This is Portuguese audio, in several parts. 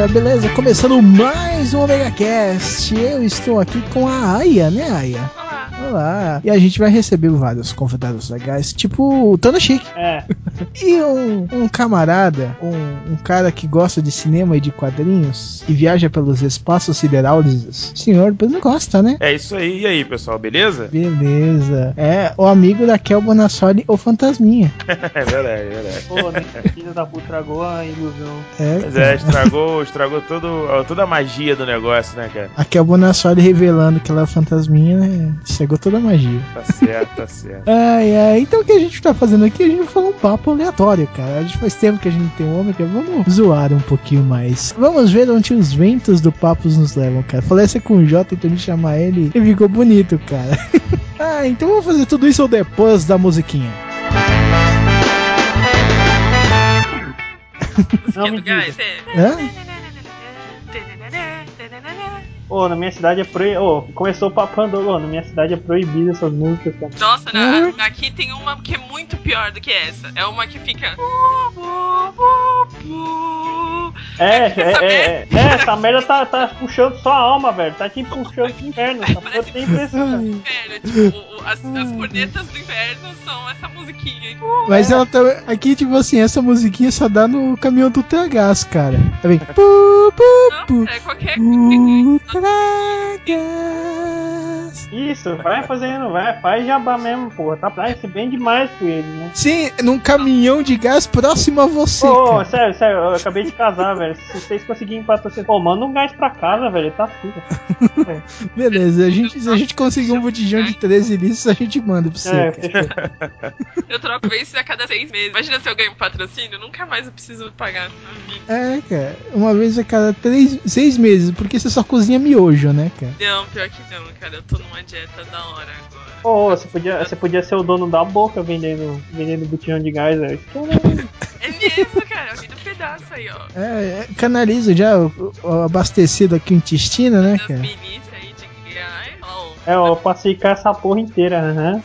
Galera, beleza? Começando mais um Omega Cast. Eu estou aqui com a Aya, né, Aya? Olá. E a gente vai receber vários convidados legais, tipo o Tano Chique. É. E um, um camarada, um, um cara que gosta de cinema e de quadrinhos e viaja pelos espaços siderais, senhor Bruno Costa, né? É isso aí. E aí, pessoal, beleza? Beleza. É o amigo da Kel Bonassoli, o Fantasminha. É verdade, é verdade. Pô, né? Filho da puta tragou a ilusão. É, Mas é, estragou, estragou todo, toda a magia do negócio, né, cara? A Kel Bonassoli revelando que ela é fantasminha, né? Chegou toda a magia. Tá certo, tá certo. Ai, ai. Então o que a gente tá fazendo aqui? A gente vai falar um papo aleatório, cara. A gente faz tempo que a gente tem um ômega. Vamos zoar um pouquinho mais. Vamos ver onde os ventos do Papos nos levam, cara. Falei essa com o Jota, então gente chamar ele e ficou bonito, cara. ah, então vamos fazer tudo isso depois da musiquinha. Não me diga. é. Ô, na minha cidade é proibido. Ô, começou o papando. Ô, na minha cidade é proibido essas músicas, cara. Nossa, na- Uhum. aqui tem uma que é muito pior do que essa. É uma que fica. É, Essa é, é, merda- é, é, essa merda tá, tá puxando sua alma, velho. Tá te puxando pro inferno. Essa porra tem impressão. Inferno, tipo, as, as cornetas do inverno são essa musiquinha. Mas ela tá. Aqui, tipo assim, essa musiquinha só dá no caminhão do Tragás, cara. Aí vem. Pu, pu, pu. Não, é qualquer O again. Isso, vai fazendo, vai, faz jabá mesmo, porra. Tá ser bem demais com ele, né? Sim, num caminhão de gás próximo a você. Ô, cara. sério, sério, eu acabei de casar, velho. Se vocês conseguirem patrocinar. Pô, manda um gás pra casa, velho. Tá fuga. Beleza, a gente, se a gente conseguir um botijão de 13 litros, a gente manda pra você. É. Eu troco vezes a cada seis meses. Imagina se eu ganho um patrocínio, nunca mais eu preciso pagar na vida. É, cara, uma vez a cada três, seis meses, porque você só cozinha miojo, né, cara? Não, pior que não, cara. Eu tô numa dieta da hora agora. Ô, você podia, você podia ser o dono da boca vendendo, vendendo botijão de gás, velho. É mesmo, cara. Eu vi do pedaço aí, ó. É, é, canaliza já o, o abastecido aqui o intestino, né, cara? aí de gás. Ó, É, eu passei com essa porra inteira, aham.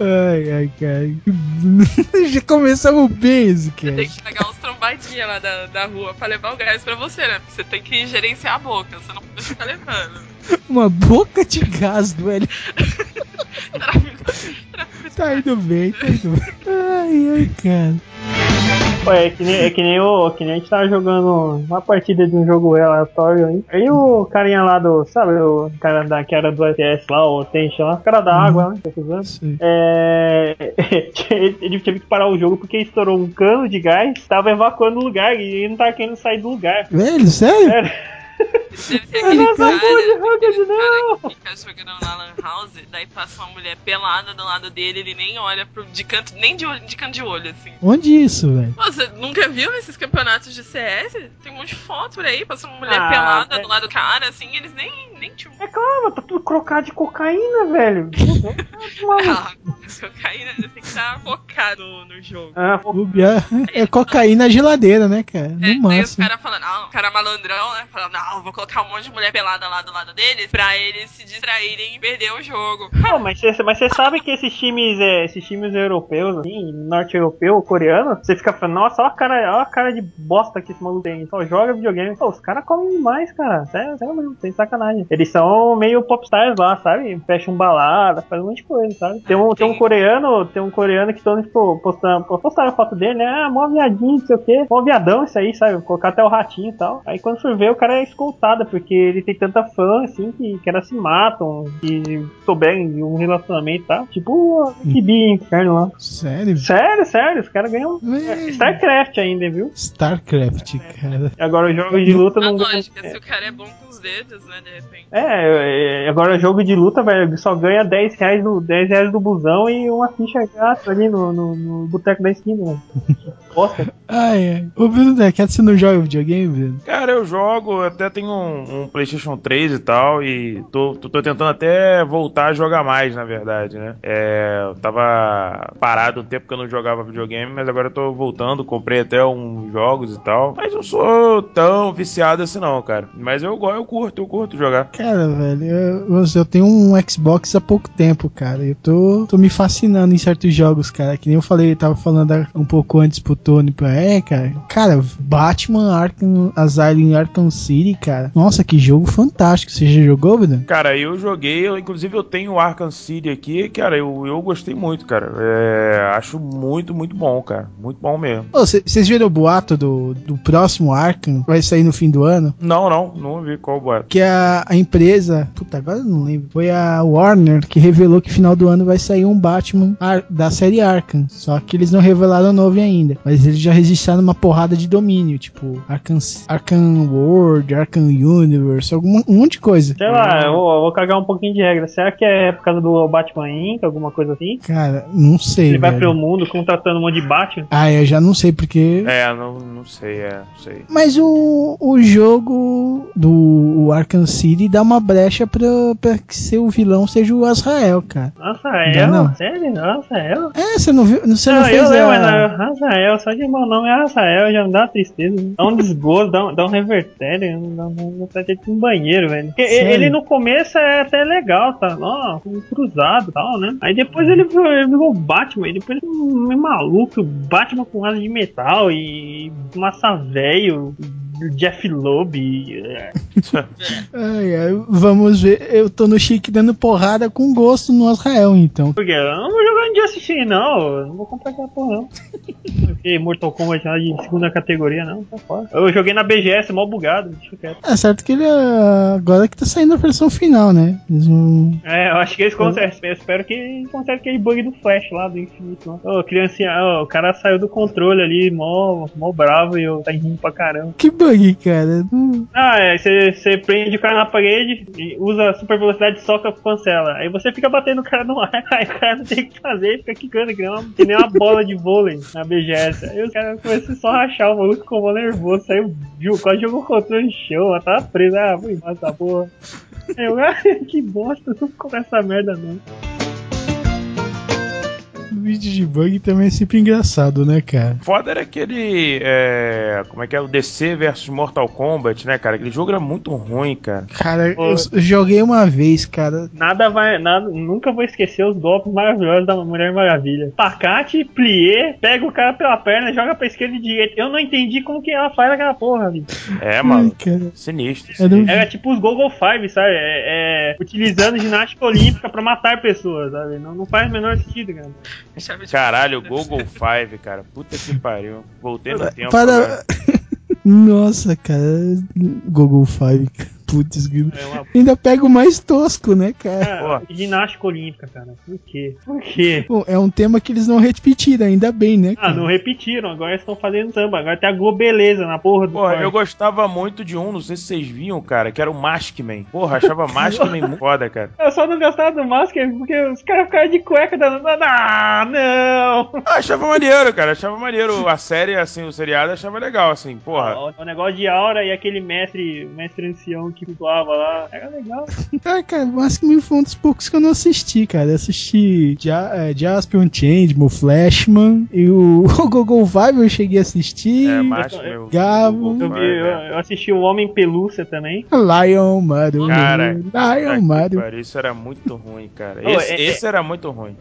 Ai, ai, cara. Já começamos bem isso, Tem que pagar uns trombadinhas lá da, da rua pra levar o gás pra você, né? Porque você tem que gerenciar a boca, você não pode ficar levando. Uma boca de gás, velho. Tá indo bem, tá indo bem. Ai, ai, cara. É que nem, é que nem, o, que nem a gente tava jogando uma partida de um jogo aleatório aí. Aí o carinha lá do. Sabe, o cara da, que era do RTS lá, o Tension lá, o cara da água, né? Tô usando. Sei. É, ele teve que parar o jogo porque estourou um cano de gás, tava evacuando o lugar e ele não tava querendo sair do lugar. Velho, sério? Sério. Deve ser aquele Nossa, cara, porra de Rocket, aquele não! cara que fica jogando na Lan House, daí passa uma mulher pelada do lado dele, ele nem olha pro, de canto, nem de, olho- de canto de olho, assim. Onde isso, velho? Você nunca viu esses campeonatos de CS? Tem um monte de foto por aí, passa uma mulher Ah, pelada velho. do lado do cara, assim, eles nem, nem te É claro, tá tudo crocado de cocaína, velho. Ah, cocaína, tem que estar focado no jogo. Ah, Bia- É cocaína na geladeira, né, cara? É, No daí os máximo. caras falando, não, o cara malandrão, né? Falando, vou colocar um monte de mulher pelada lá do lado deles pra eles se distraírem e perder o jogo. Não, mas você mas sabe que esses times, é, esses times europeus, assim, norte-europeu, coreano, você fica falando, nossa, olha a cara, olha a cara de bosta que esse maluco tem, só joga videogame. Pô, os caras comem demais, cara. Sério, sério mesmo, sem sacanagem. Eles são meio popstars lá, sabe? Fecham balada, fazem um monte de coisa, sabe? Tem um, tem um coreano, tem um coreano que todo tipo, postando, postaram a foto dele, né? Ah, mó viadinho, não sei o quê. Mó viadão isso aí, sabe? Colocar até o ratinho e tal. Aí quando for ver, o cara é escoltado, porque ele tem tanta fã, assim, que, que elas se matam, que souberem de um relacionamento tal. Tipo o Kibi Inferno lá. Sério? Sério, sério, os caras ganham Véi. StarCraft ainda, viu? StarCraft, cara. Agora o jogo de luta A não ganha. lógica, se o cara é bom com os dedos, né, de repente. É, é, agora o jogo de luta, velho, só ganha 10 reais, do, 10 reais do busão e uma ficha grátis ali no, no, no boteco da esquina, velho. bosta. Ai, ai. Ô, Bruno Decato, você não joga videogame, Bruno? Cara, eu jogo, até tenho um, um PlayStation 3 e tal, e tô, tô, tô tentando até voltar a jogar mais, na verdade, né? É, eu tava parado um tempo que eu não jogava videogame, mas agora eu tô voltando, comprei até uns jogos e tal. Mas não sou tão viciado assim, não, cara. Mas eu, eu curto, eu curto jogar. Cara, velho, eu, eu tenho um Xbox há pouco tempo, cara. Eu tô, tô me fascinando em certos jogos, cara. Que nem eu falei, eu tava falando um pouco antes pro Tony. pra- É, cara. Cara, Batman Arkham Asylum Arkham City, cara. Nossa, que jogo fantástico. Você já jogou, Bruno? Cara, eu joguei, eu, inclusive eu tenho o Arkham City aqui, cara, eu, eu gostei muito, cara. É, acho muito, muito bom, cara. Muito bom mesmo. Vocês viram o boato do, do próximo Arkham? Vai sair no fim do ano? Não, não, não vi qual boato. Que a, a empresa. Puta, agora eu não lembro. Foi a Warner que revelou que final do ano vai sair um Batman da série Arkham. Só que eles não revelaram o nome ainda. Mas eles já registraram uma porrada de domínio. Tipo, Arkham, Arkham World, Arkham Universe, algum, um monte de coisa. Sei lá, eu vou, eu vou cagar um pouquinho de regra. Será que é por causa do Batman Inc., alguma coisa assim? Cara, não sei. Ele vai velho. pelo mundo contratando um monte de Batman? Ah, eu já não sei porque. É, não, não sei, é, não sei. Mas o, o jogo do Arkham City dá uma brecha pra, pra que seu vilão seja o Azrael, cara. Não. Sério? Rafael? É, você não viu? Você não, Não, fez eu lembro, a... mas não, Só de meu nome é Rafael, já me dá uma tristeza. Dá um desgosto, dá um, dá um revertério, dá um, dá um, um banheiro, velho. Porque Sério? ele no começo é até legal, tá? Ó, um cruzado e tal, né? Aí depois ele virou, ele virou Batman, e depois um maluco, Batman com asa de metal e massa velho. Jeff Loeb. Ai, ai, vamos ver. Eu tô no chique dando porrada com gosto no Azrael, então. Porque eu não vou jogar de assistir, não. Eu não vou comprar aquela porra, não. Porque Mortal Kombat lá de segunda categoria, não. Tá fora. Eu joguei na BGS, mal bugado, deixa quieto. É certo que ele é... agora que tá saindo a versão final, né? Eles não... É, eu acho que eles conseguem. Eu espero que eles consertem aquele bug do Flash lá do Infinito. Ô, criancinha, ó, o cara saiu do controle ali, mó, mó bravo e eu tá rindo pra caramba. Que bug, cara. Ah, é, você prende o cara na parede, usa super velocidade soca cancela. Aí você fica batendo o cara no ar, aí o cara não tem o que fazer, fica quicando, que nem uma, que nem uma bola de vôlei na BGS. Aí os caras começam só a rachar, o maluco ficou mó nervoso, saiu, viu, quase jogou o controle no chão, ela tava presa, ah, vou embora essa porra. Aí eu, ah, que bosta, não compra essa merda não. Vídeo de bug também é sempre engraçado, né, cara? Foda era aquele. É, como é que é? O DC versus Mortal Kombat, né, cara? Aquele jogo era muito ruim, cara. Cara, Ô. eu joguei uma vez, cara. Nada vai, nada, nunca vou esquecer os golpes maravilhosos da Mulher Maravilha. Pacate, plié, pega o cara pela perna, joga pra esquerda e direita. Eu não entendi como que ela faz aquela porra, velho. É, Ai, mano. cara. Sinistro. Era um- sinistro. Era tipo os Google Five, sabe? É, é, utilizando ginástica olímpica pra matar pessoas, sabe? Não, não faz o menor sentido, cara. Chave de- Caralho, Google Five, cara. Puta que pariu. Voltei no tempo. Para. agora. Nossa, cara. Google Five. Putz. É uma ainda pega o mais tosco, né, cara? é, ginástica olímpica, cara. Por quê? Por quê? Bom, é um tema que eles não repetiram, ainda bem, né, Ah, cara? não repetiram, agora eles estão fazendo samba. Agora tem a Globeleza na porra do Porra, eu gostava muito de um, não sei se vocês viam, cara, que era o Maskman. Porra, achava Maskman muito foda, cara. Eu só não gostava do Masker porque os caras ficaram de cueca dando. Ah, não! Eu achava maneiro, cara. Achava maneiro. A série, assim, o seriado, achava legal, assim, porra. O, o negócio de aura e aquele mestre, mestre ancião que flutuava lá. Era legal. Ah, cara, o Maskman foi um dos poucos que eu não assisti, cara. Eu assisti ja é, Jaspion Changeman, Flashman e o, o Google Vibe eu cheguei a assistir. É, Maskman. eu- Gabo. eu- vi, eu, é. eu assisti o Homem Pelúcia também. Lion Maru. Cara, Lion Maru. pariu, Isso era muito ruim, cara. Esse, é- esse era muito ruim.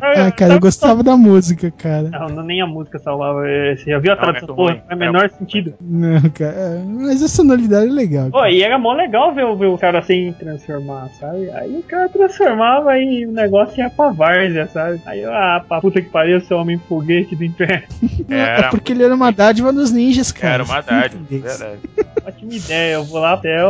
Ah, cara, eu gostava da música, cara. Não, não, nem a música salvava. É, Você já viu a Não, tradução? é Porra, não faz o menor sentido. Não, cara. é, Mas a sonoridade é legal. Pô, e era mó legal ver, o- ver o cara assim transformar, sabe? Aí o cara transformava e o negócio ia pra várzea, sabe? Aí eu, ah, pra puta que pariu, seu homem foguete do inferno. É Era porque ele era uma dádiva dos ninjas, cara. Era uma dádiva, verdade. Ótima ideia, eu vou lá até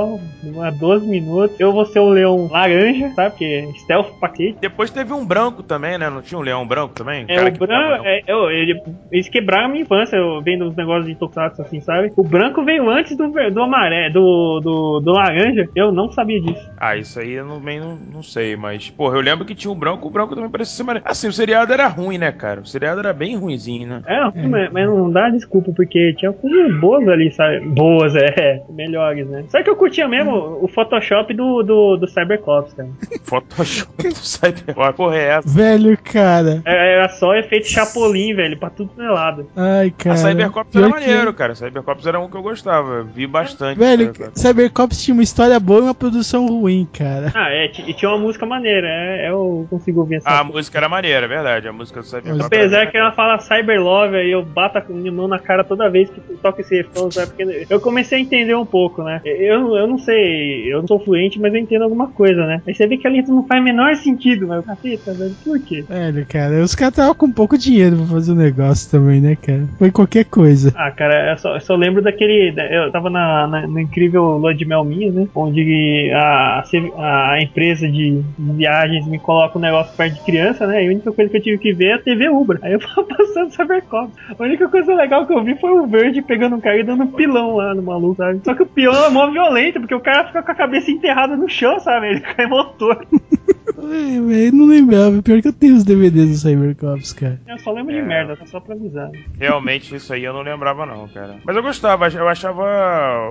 uma 12 minutos. Eu vou ser o leão laranja, sabe? Porque stealth paquete. Depois teve um branco também, né? Não tinha um leão branco também? É, Cara o que branco, é, eu- ele- eles quebraram a minha infância, eu vendo os negócios de Tokusatsu assim, sabe? O branco veio antes do, do amarelo, do, do, do laranja, eu não sabia disso. Ah, isso aí eu não, bem não, não sei, mas, porra, eu lembro que tinha o branco, o branco também parecia ser maneiro. Assim, o seriado era ruim, né, cara? O seriado era bem ruinzinho, né? É, Mas, mas não dá desculpa, porque tinha coisas boas ali, sabe? Boas, é, melhores, né? Só que eu curtia mesmo o Photoshop do, do, do Cybercops, cara. Photoshop do Cyberpunk. Porra, é essa? Velho, cara. É, Era só efeito Chapolin, velho, pra tudo que é lado. Ai, cara. A Cybercops era que- maneiro, cara. Cybercops era um que eu gostava. Vi bastante. Velho, Cybercops. Tinha uma história boa e uma produção ruim, cara. Ah, é, e tinha uma música maneira, é, eu consigo ouvir essa A música era maneira, é verdade. A música do Cybercops. Apesar que ela fala Cyber Love, aí eu bato a minha mão na cara toda vez que toca esse refrão, sabe? Porque eu comecei a entender um pouco, né? Eu, eu não sei, eu não sou fluente, mas eu entendo alguma coisa, né? Aí você vê que a letra não faz o menor sentido, mas caceta, velho, por quê? Velho, cara, os caras estavam com pouco dinheiro pra fazer o negócio também, né, cara? Foi qualquer coisa. Ah, cara, eu só, eu só lembro daquele. da- Eu tava na, na- no incrível Lua de Mel né? Onde a, a empresa de viagens me coloca um negócio perto de criança, né? E a única coisa que eu tive que ver é a TV Ubra. Aí eu tava passando Cybercop. A única coisa legal que eu vi foi o verde pegando um cara e dando um pilão lá no maluco, sabe? Só que o pilão é mó violento, porque o cara fica com a cabeça enterrada no chão, sabe? Ele cai motor. Ai, velho, não lembrava. Pior que eu tenho os DVDs do Cybercops, cara. Eu só lembro É. de merda, só pra avisar. Realmente, isso aí eu não lembrava, não, cara. Mas eu gostava, eu achava.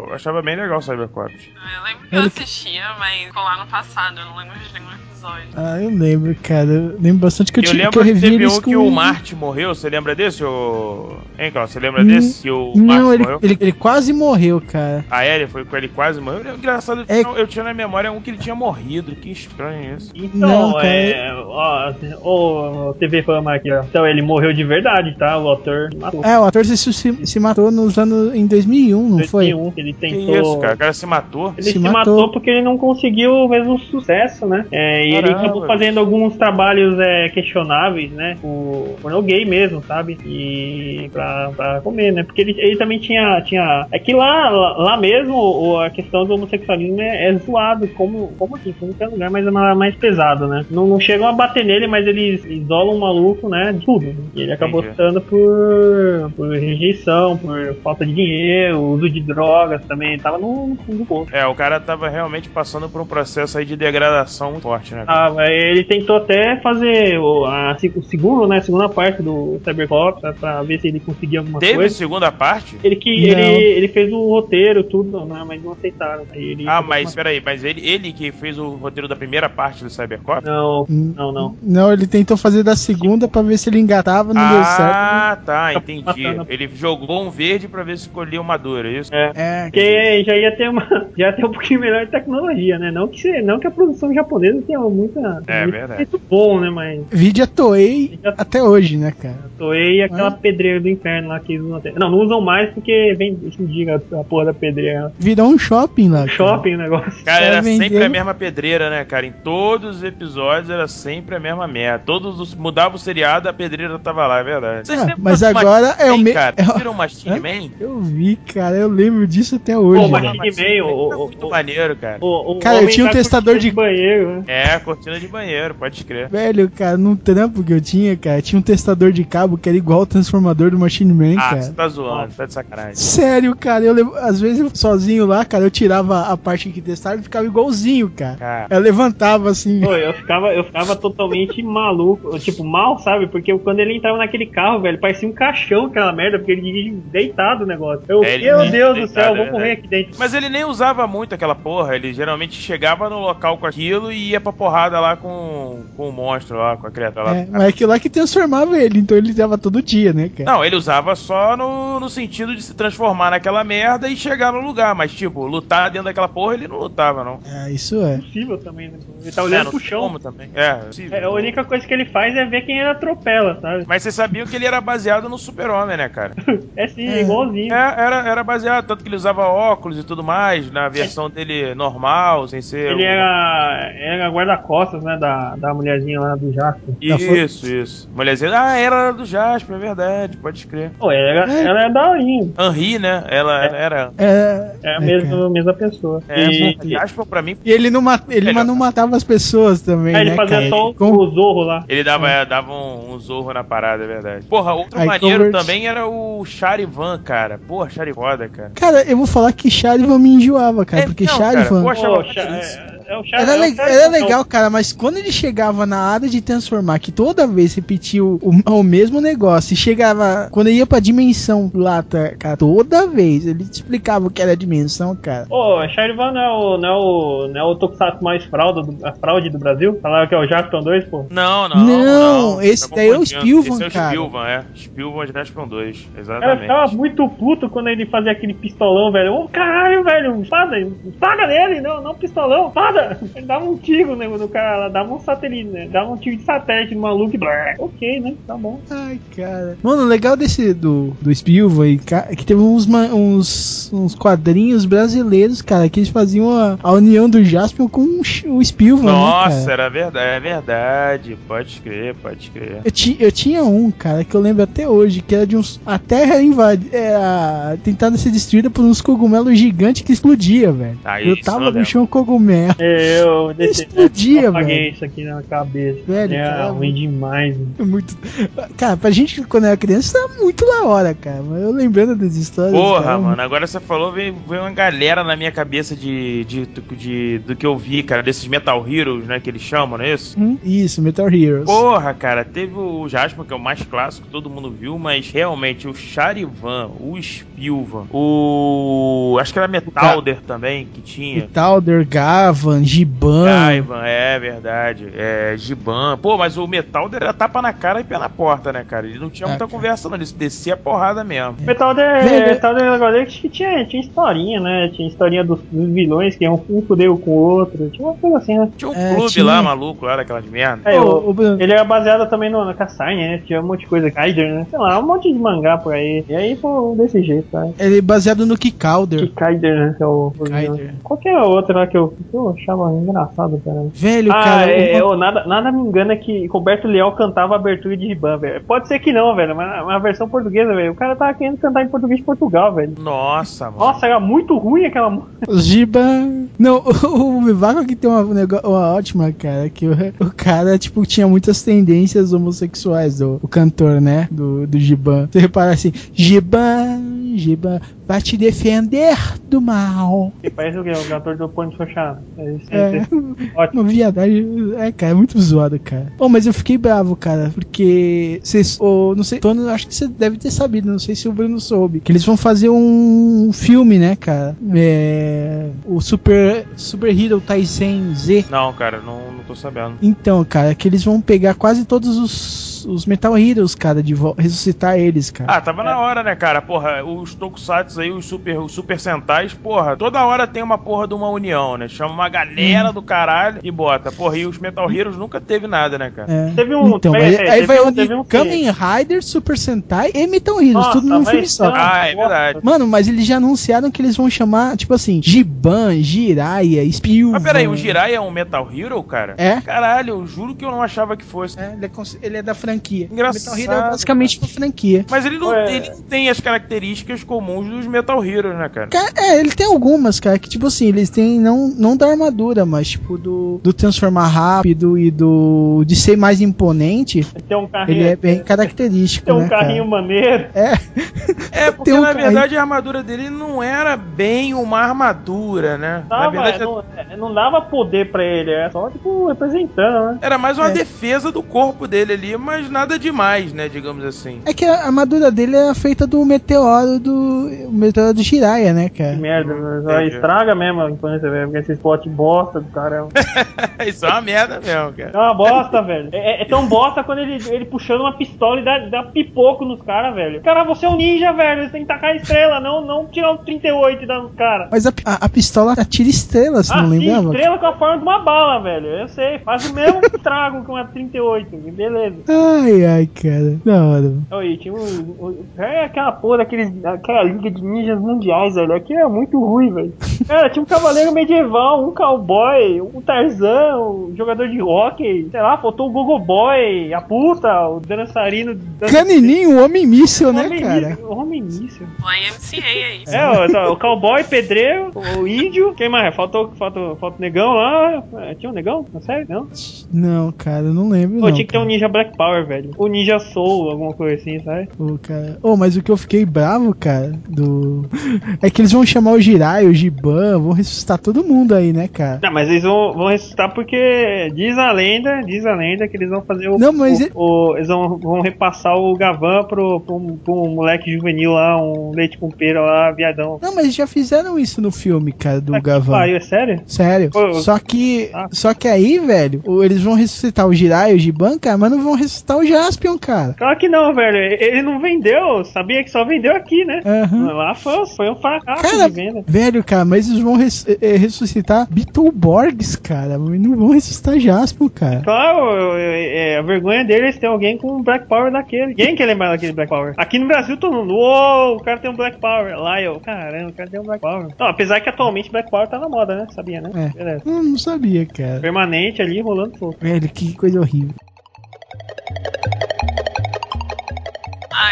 Eu achava bem legal o Cybercops. Eu lembro que eu assistia, mas ficou lá no passado, eu não lembro de nenhum episódio. Ah, eu lembro, cara. Eu lembro bastante que eu, Eu tinha que eu que revi teve eles um com... que o Marte morreu, você lembra desse? O... Hein, Cláudio, você lembra Hum, desse? Que o Não, Marte ele, morreu? ele, ele quase morreu, cara. A Ellie foi com ele quase morreu. Engraçado, eu, É- tinha, eu tinha na memória um que ele tinha morrido. Que estranho isso. Então, Não, cara. é. Ó, ó, TV Fama aqui, ó. Então, ele morreu de verdade, tá? O autor matou. É, o ator se, se, se matou nos anos em 2001, não foi? 2001, que ele Que tentou. isso, cara? O cara se matou. Ele Se se, matou. matou. porque ele não conseguiu o mesmo sucesso, né? É, e ele acabou fazendo alguns trabalhos é, questionáveis, né? O pornô gay mesmo, sabe? E pra, pra comer, né? Porque ele, ele também tinha, tinha. É que lá, lá, mesmo a questão do homossexualismo é, é zoado, como, como aqui, como qualquer lugar, mas é ma- mais pesado, né? Não, não chegam a bater nele, mas eles isolam o maluco, né? De tudo. E ele acabou Entendi. optando por, por rejeição, por falta de dinheiro, uso de drogas também. Tava no, no fundo do poço. É, o cara tava realmente passando por um processo aí de degradação muito forte, né? Cara? Ah, ele tentou até fazer o, a, o segundo, né? A segunda parte do Cybercop pra, pra ver se ele conseguia alguma Teve coisa. segunda parte? Ele que Não. ele, ele fez o roteiro, tudo, né? Mas não aceitaram. Aí ele Ah, mas peraí, mas ele, ele que fez o roteiro da primeira parte do Cybercop? Não, não, não. Não, ele tentou fazer da segunda pra ver se ele engatava, não deu certo. Ah, tá, entendi. Ele jogou um verde pra ver se colhia uma dura, é isso? É. É, Porque já ia ter uma. Já ia ter um pouquinho melhor de tecnologia, né? Não que, não que a produção japonesa tenha muita. É, muito verdade. muito bom, né? Mas vídeo a Toei Já- até hoje, né, cara? Toei aquela Ah. pedreira do inferno lá que eles usam até. Não, não usam mais porque vem, se diga a porra da pedreira. Virou um shopping lá. cara. Shopping o negócio. Cara, era sempre a mesma pedreira, né, cara? Em todos os episódios era sempre a mesma merda. Todos os. Mudava o seriado, a pedreira tava lá, é verdade. Ah, mas agora é o Man, me- cara? é o- Viram Machine Hã? Man? Eu vi, cara, eu lembro disso até hoje. Pô, velho. Machine Man, o- muito o- maneiro, cara. O, o Cara, tinha um tá testador de- banheiro, né? É, a cortina de banheiro, pode crer. Velho, cara, num trampo que eu tinha, cara, tinha um testador de cabo que era igual ao transformador do Machine Man, Ah, cara. você tá zoando, tá de sacanagem. Sério, cara, eu levo- às vezes eu sozinho lá, cara, eu tirava a parte que testava e ficava igualzinho, cara. Cara, Eu levantava assim. Pô, eu ficava, eu ficava totalmente maluco, tipo, mal, sabe? Porque quando ele entrava naquele carro, velho, parecia um caixão aquela merda, porque ele dirige deitado o negócio. Eu, É, meu Deus do céu, eu vou é morrer aqui dentro. Mas ele nem usava muito aquela porra, ele geralmente chegava no local com aquilo e ia pra porrada lá com, com o monstro lá, com a criatura lá. É, mas aquilo lá que transformava ele, então ele usava todo dia, né, cara? Não, ele usava só no, no sentido de se transformar naquela merda e chegar no lugar, mas tipo, lutar dentro daquela porra ele não lutava, não. É, isso é. Impossível também, né? Ele tá olhando É, pro chão. como também. É, possível. É, a única coisa que ele faz é ver quem ele atropela, sabe? Mas vocês sabiam que ele era baseado no super-homem, né, cara? É sim, É. igualzinho. É, era, era baseado, tanto que ele usava óculos e tudo mais, na versão dele normal, sem ser. Ele um- era, era guarda-costas, né, da, da mulherzinha lá do Jasper. Isso, isso. Mulherzinha. Ah, ela era do Jasper, é verdade, pode crer. Pô, ela, É. ela é daorinha. Henri, né? Ela era. É, É a É, mesma, mesma pessoa. É, e, Jasper pra mim. E ele não, ma- ele Melhor. não matava as pessoas também, é, ele né, fazia cara? só com- o Zorro lá. Ele dava, é, dava um, um zorro na parada, é verdade. Porra, outro Aí maneiro convert- também era o Charivan, cara. Porra, Charivoda, cara. Cara, eu vou falar que Charivan me enjoava, cara, É, porque não, cara, Charivan... poxa, achava Cha- maneiríssimo. É, Era, é le- era legal, cara, mas quando ele chegava na área de transformar, que toda vez repetia o, o, mesmo negócio, e chegava, quando ia pra dimensão lá, tá, cara, toda vez ele te explicava o que era a dimensão, cara. Pô, Charivan não é o, não é o, não é o Tokusatsu mais fraude do, a fraude do Brasil? Falaram que é o Jaspion 2, pô. Não, não. Não, não, esse tá daí é o. Spilvan, esse é o cara. Spilvan, é. Spilvan de Jaspion 2, O cara exatamente. ficava muito puto quando ele fazia aquele pistolão, velho. Ô, caralho, velho, espada, espada nele, não, não pistolão, espada. Ele dava um tiro né, no cara, lá, dava um satélite, né? Dava um tiro de satélite no maluco e blá. Ok, né? Tá bom. Ai, cara. Mano, o legal desse do, do aí, é que teve uns, uns, uns quadrinhos brasileiros, cara, que eles faziam a, a união do Jaspion com o, Spielvan, né, Nossa, era verdade, é verdade. Pode crer, pode crer. Eu, ti, eu tinha um, cara, que eu lembro até hoje, que era de uns. A Terra invade, é, ser destruída por uns cogumelos gigantes que explodia, velho. Aí, eu tava no chão cogumelo. É, Eu deixei, Explodia, eu apaguei velho. isso aqui na cabeça. Velho, é cara, ruim demais. né? É Muito. Cara, pra gente quando era criança era muito da hora, cara. Mas eu lembrando das histórias. Porra, cara, mano, agora você falou, veio, veio uma galera na minha cabeça de, de, de- do que eu vi, cara, desses Metal Heroes, né, que eles chamam, não é isso? Hum, Isso, Metal Heroes. Porra, cara, teve o Jasper, que é o mais clássico, todo mundo viu, mas realmente o Charivan, o Spilvan, o. Acho que era Metalder também, que tinha. Vitalder, Gavan, Giban. Gaivan, é verdade. É, Giban. Pô, mas o Metalder era tapa na cara e pé na porta, né, cara? Ele não tinha Ah, muita cara. conversa, não. Ele descia a porrada mesmo. Metal de, Velho. Metal de agora que tinha, tinha historinha, né? Tinha historinha dos, dos vilões que iam um fudeu com o outro. Tinha uma coisa assim, né? Tinha um É, clube tinha. lá, maluco, lá daquelas merda. É, o- Bruno. ele era baseado também no, na Kasai, né? Tinha um monte de coisa, Kaider, né? Sei lá, um monte de mangá por aí. E aí, pô, desse jeito, tá? Ele é baseado no Kikauder. Que Kaider, né? Que é o. o. Qualquer outro lá que eu, que eu achava engraçado, cara. Velho, ah, cara. é, ô, nada, nada me engana que Roberto Leal cantava a abertura de Riban, velho. Pode ser que não, velho, mas a versão portuguesa, velho. O cara tava querendo cantar em português de Portugal, velho. Nossa, mano. Nossa, era muito ruim aquela música. Não, o, Vivaco aqui tem uma, uma ótima, cara. Que o, o cara, tipo, tinha muitas tendências homossexuais, o, o cantor, né? Do, do Giban. Você repara assim: Giban, Giban, vai te defender do mal. Que parece o quê? O cantor do Ponte Fechado. É isso. É, É. Ótimo. uma viadagem. É, cara, é muito zoado, cara. Oh, mas eu fiquei bravo, cara, porque vocês. Oh, não sei, Tono, acho que você deve ter sabido, não sei se o Bruno soube. Que eles vão fazer um filme, né, cara? É. O Super. Super Hero Tyson Z. Não, cara, não, não tô sabendo. Então, cara, que eles vão pegar quase todos os, os Metal Heroes, cara, de volta, ressuscitar eles, cara. Ah, tava na hora, né, cara? Porra, os Tokusatsu aí, os Super, os super Sentais, porra, toda hora tem uma porra de uma união, né? Chama uma galera do caralho e bota. Porra, e os Metal Heroes nunca teve nada, né, cara? É. Teve um- então, é, aí, é, aí vai um- unir teve um Kamen Rider, Super Sentai e Metal Heroes, Nossa, tudo num filme só. Ah, é verdade. Mano, mas eles já anunciaram que eles vão chamar, tipo assim, Giban, Jiraiya, Spilvan. Mas peraí, o Jirai é um Metal Hero, cara? É? Caralho, eu juro que eu não achava que fosse. É, ele, é, ele é da franquia. Engraçado, Metal Hero é basicamente uma franquia. Mas ele não, ele não tem as características comuns dos Metal Heroes, né, cara? É, ele tem algumas, cara, que tipo assim, eles têm não, não da armadura, mas tipo do, do transformar rápido e do de ser mais imponente, Tem um carrinho. ele é bem característico, Tem um né, carrinho maneiro. cara? É, É, porque Tem um na carrinho. verdade a armadura dele não era bem uma armadura, né? Na Tava, verdade, não, é, não dava poder pra ele, é só tipo representando, né? era mais uma É. defesa do corpo dele ali, mas nada demais, né, digamos assim. é que a armadura dele é feita do meteoro do meteoro do Jiraiya, né, Que cara? merda, mas aí Entendi. estraga mesmo a infância, velho. Porque esse spot bosta do cara. Isso é uma merda mesmo, cara. É uma bosta, velho. É, é tão bosta quando ele, ele puxando uma pistola e dá, dá pipoco nos caras, velho. Cara, você é um ninja, velho. Você tem que tacar a estrela, não, não tirar um 38 e dar nos caras. Mas a, a, a pistola atira estrela, você Ah, não sim, lembrava? estrela com a forma de uma bala, velho. Eu sei. Faz o mesmo trago com a 38. Beleza. Ai, ai, cara. Da hora. Oi, tinha um, um- É aquela porra daquele, aquela liga de ninjas mundiais, velho. Aqui é muito ruim, velho. Cara, tinha um cavaleiro medieval, um cowboy, um Tarzan, um jogador de hockey. Sei lá, faltou o Gogo Boy, a puta, o dançarino. Canininho, o homem míssil, né, Homem cara? míssil, Homem míssil. O IMCA é isso. É, o, tá, o cowboy, pedreiro, o índio. Quem mais? Faltou, faltou, faltou o negão lá. É, Tinha um negão? Não sério? Não? Não, cara, eu não lembro. Pô, não, tinha que ter um cara. ninja Black Power, velho. O ninja Soul, alguma coisa assim, sabe? Pô, cara. Oh, mas o que eu fiquei bravo, cara, do. É que eles vão chamar o Jirai, o Giban, vão ressuscitar todo mundo aí, né, cara? Não, mas eles vão, vão ressuscitar porque diz a lenda, diz a lenda que eles vão fazer o. Não, mas o- e- o- eles vão, vão repassar o Gavan pro, pro, um- pro um moleque juvenil lá, um leite com pera lá, viadão. Não, mas já fizeram isso no filme, cara, do que Gavan. pariu, é sério? Sério. Pô, Só que. Ah. Só que aí, velho, eles vão ressuscitar o Jirai, o Giban, cara, mas não vão ressuscitar o Jaspion, cara. Claro que não, velho. Ele não vendeu, sabia que só vendeu aqui, né? Aham. Lá foi, foi um fracasso Cara, de venda. velho, cara, mas eles vão res- eh, ressuscitar Beetleborgs, cara. Não vão ressuscitar Jaspion, cara. Claro, é, é, a vergonha deles é ter alguém com um Black Power daquele. Quem quer lembrar daquele Black Power? Aqui no Brasil todo mundo, uou, o cara tem um Black Power. Lá eu, caramba, o cara tem um Black Power. Não, apesar que atualmente Black Power tá na moda, né? Sabia, né? É. Beleza. Hum, não sabia, cara. Permanente ali, rolando fogo. Velho, que coisa horrível.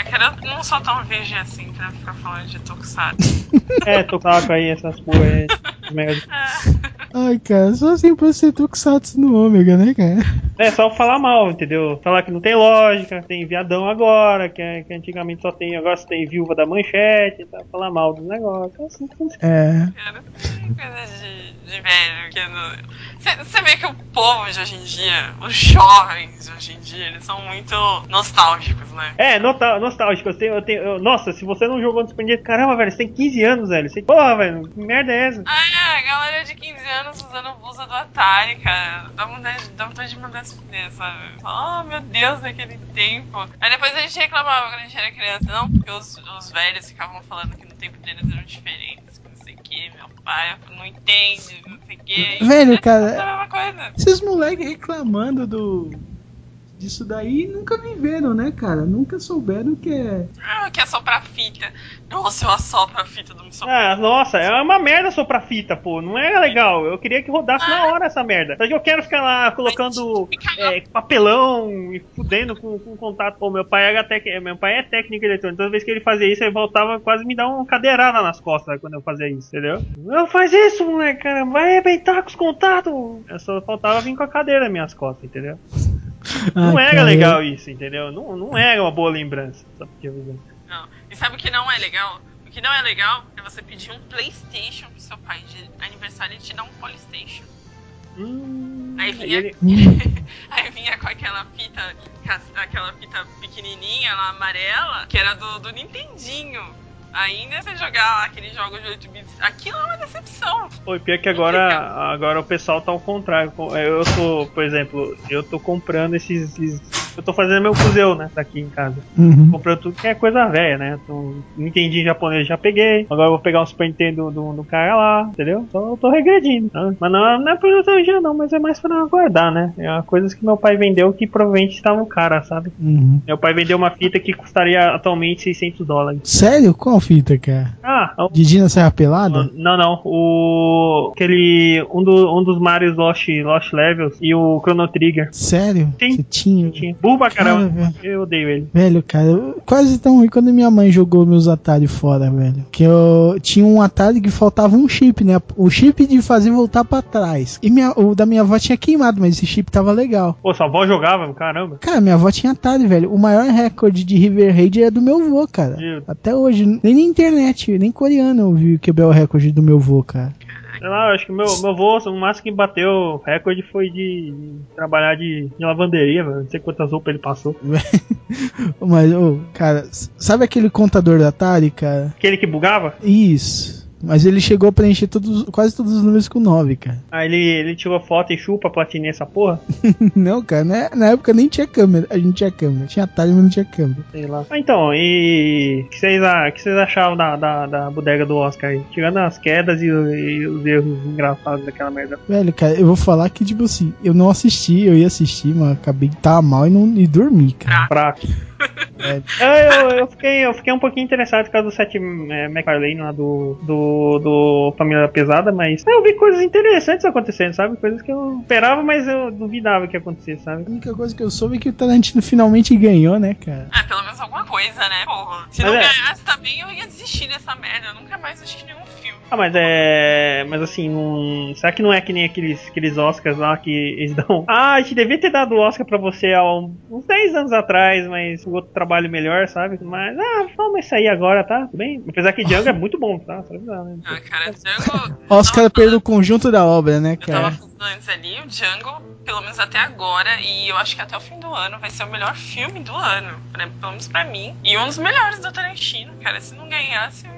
Ah, cara, eu não sou tão virgem assim pra ficar falando de Tokusatsu. É, saco aí, essas porra aí. merda. Ai, cara, só assim pra ser Tokusatsu no Ômega, né, cara? É só falar mal, entendeu? Falar que não tem lógica, tem viadão agora, que, é- que antigamente só tem, agora só tem viúva da manchete, tá? Falar mal dos negócios. É assim que funciona. É. Cara, coisa de, de velho. Que não... Você vê que o povo de hoje em dia, os jovens de hoje em dia, eles são muito nostálgicos, né? É, nota- nostálgico. Eu tenho, eu tenho, eu- nossa, se você não jogou no Super Nintendo, caramba, velho, você tem 15 anos, velho. Você, porra, velho, que merda é essa? Ah, é, galera de 15 anos usando blusa do Atari, cara. Dá vontade, dá vontade de mandar se fuder, sabe? Oh, meu Deus, naquele tempo. Aí depois a gente reclamava quando a gente era criança. Não, porque os, os velhos ficavam falando que no tempo deles eram diferentes, que não sei o que, meu pai não entende, não sei o que. Velho, cara, É. Esses moleques reclamando do. Disso daí nunca viveram, né, cara? Nunca souberam o que é. Ah, que é soprar fita. Nossa, eu assopro a fita do sopro. Ah, nossa, é uma merda soprar fita, pô. Não é legal. Eu queria que rodasse na hora essa merda. Só que eu quero ficar lá colocando é, papelão e fudendo com, com contato. Pô, meu pai era tec... meu pai é técnico eletrônico. Toda vez que ele fazia isso, ele voltava quase me dar uma cadeirada nas costas quando eu fazia isso, entendeu? Não faz isso, moleque, cara. Vai arrebentar com os contatos. Eu só faltava vir com a cadeira nas minhas costas, entendeu? Não Ai, era cara, legal isso, entendeu? Não, não era uma boa lembrança. Só porque eu... Não. E sabe o que não é legal? O que não é legal é você pedir um Playstation pro seu pai de aniversário e te dar um Polystation. Hum, Aí vinha, ele- aí vinha com aquela fita, aquela fita pequenininha lá, amarela, que era do, do Nintendinho. Ainda você jogar aqueles jogos de 8 bits, aquilo é uma decepção. Oi, pior que agora, agora o pessoal tá ao contrário. Eu tô, por exemplo, eu tô comprando esses. esses- eu tô fazendo meu museu, né? Daqui em casa. Uhum. Comprando tudo que é coisa velha, né? Então, Nintendo em japonês já peguei. Agora eu vou pegar um Super Nintendo do, do cara lá, entendeu? Então eu tô regredindo. Tá? Mas não, não é por nostalgia, não, mas é mais pra guardar, né? É coisas que meu pai vendeu que provavelmente estavam caras, sabe? Uhum. Meu pai vendeu uma fita que custaria atualmente 600 dólares. Sério? Qual fita, cara? Ah, é o- Didi na Serra Pelada? Não, não. O. Aquele. Um, do, um dos Marios Lost, Lost Levels e o Chrono Trigger. Sério? Sim. Você tinha? Tinha. Burro pra caramba. Cara, Eu odeio ele. Velho, cara, eu- quase tão ruim quando minha mãe jogou meus Atari fora, velho. Que eu tinha um Atari que faltava um chip, né? O chip de fazer voltar pra trás. E minha, o da minha avó tinha queimado, mas esse chip tava legal. Pô, sua avó jogava, caramba. Cara, minha avó tinha Atari, velho. O maior recorde de River Raid é do meu vô, cara. Meu. Até hoje. Nem na internet, nem coreano eu vi quebrar o recorde do meu vô, cara. Sei lá, acho que meu, meu avô, o máximo que bateu recorde foi de, trabalhar de, de lavanderia, velho. Não sei quantas roupas ele passou. Mas, ô, cara, sabe aquele contador da Atari, cara? Aquele que bugava? Isso. Mas ele chegou a preencher todos, quase todos os números com 9, cara. Aí ele, ele tirou foto e chupa platinei essa porra. não, cara, né? na época nem tinha câmera. A gente tinha câmera. Tinha Atari, mas não tinha câmera. Sei lá. Ah, então, e o que vocês, a- que vocês achavam da, da, da bodega do Oscar aí? Tirando as quedas e, e os erros engraçados daquela merda. Velho, cara, eu vou falar que, tipo assim, eu não assisti, eu ia assistir, mas acabei de estar mal e, não, e dormi, cara. Fraco. É. É, eu, eu, fiquei, eu fiquei um pouquinho interessado por causa do Seth é, MacFarlane lá do, do, do Família Pesada, mas eu vi coisas interessantes acontecendo, sabe? Coisas que eu esperava, mas eu duvidava que ia acontecer, sabe? A única coisa que eu soube é que o Tarantino finalmente ganhou, né, cara? Ah, pelo menos alguma coisa, né? Porra. Se Mas não é. ganhasse também, eu ia desistir dessa merda. Eu nunca mais assisti nenhum filme. Ah, mas é. Mas assim, não... será que não é que nem aqueles, aqueles Oscars lá que eles dão? Ah, a gente devia ter dado o Oscar pra você há um- uns 10 anos atrás, mas o outro trabalho melhor, sabe? Mas, ah, toma isso aí agora, tá? Tudo bem? Apesar que Django é muito bom, tá? Só avisar, né? Ah, cara, Django. Oscar pelo conjunto da obra, né, Eu tava cara? falando antes ali, o Django, pelo menos até agora, e eu acho que até o fim do ano vai ser o melhor filme do ano. pra- pelo menos pra mim. E um dos melhores do Tarantino, cara. Se não ganhasse, eu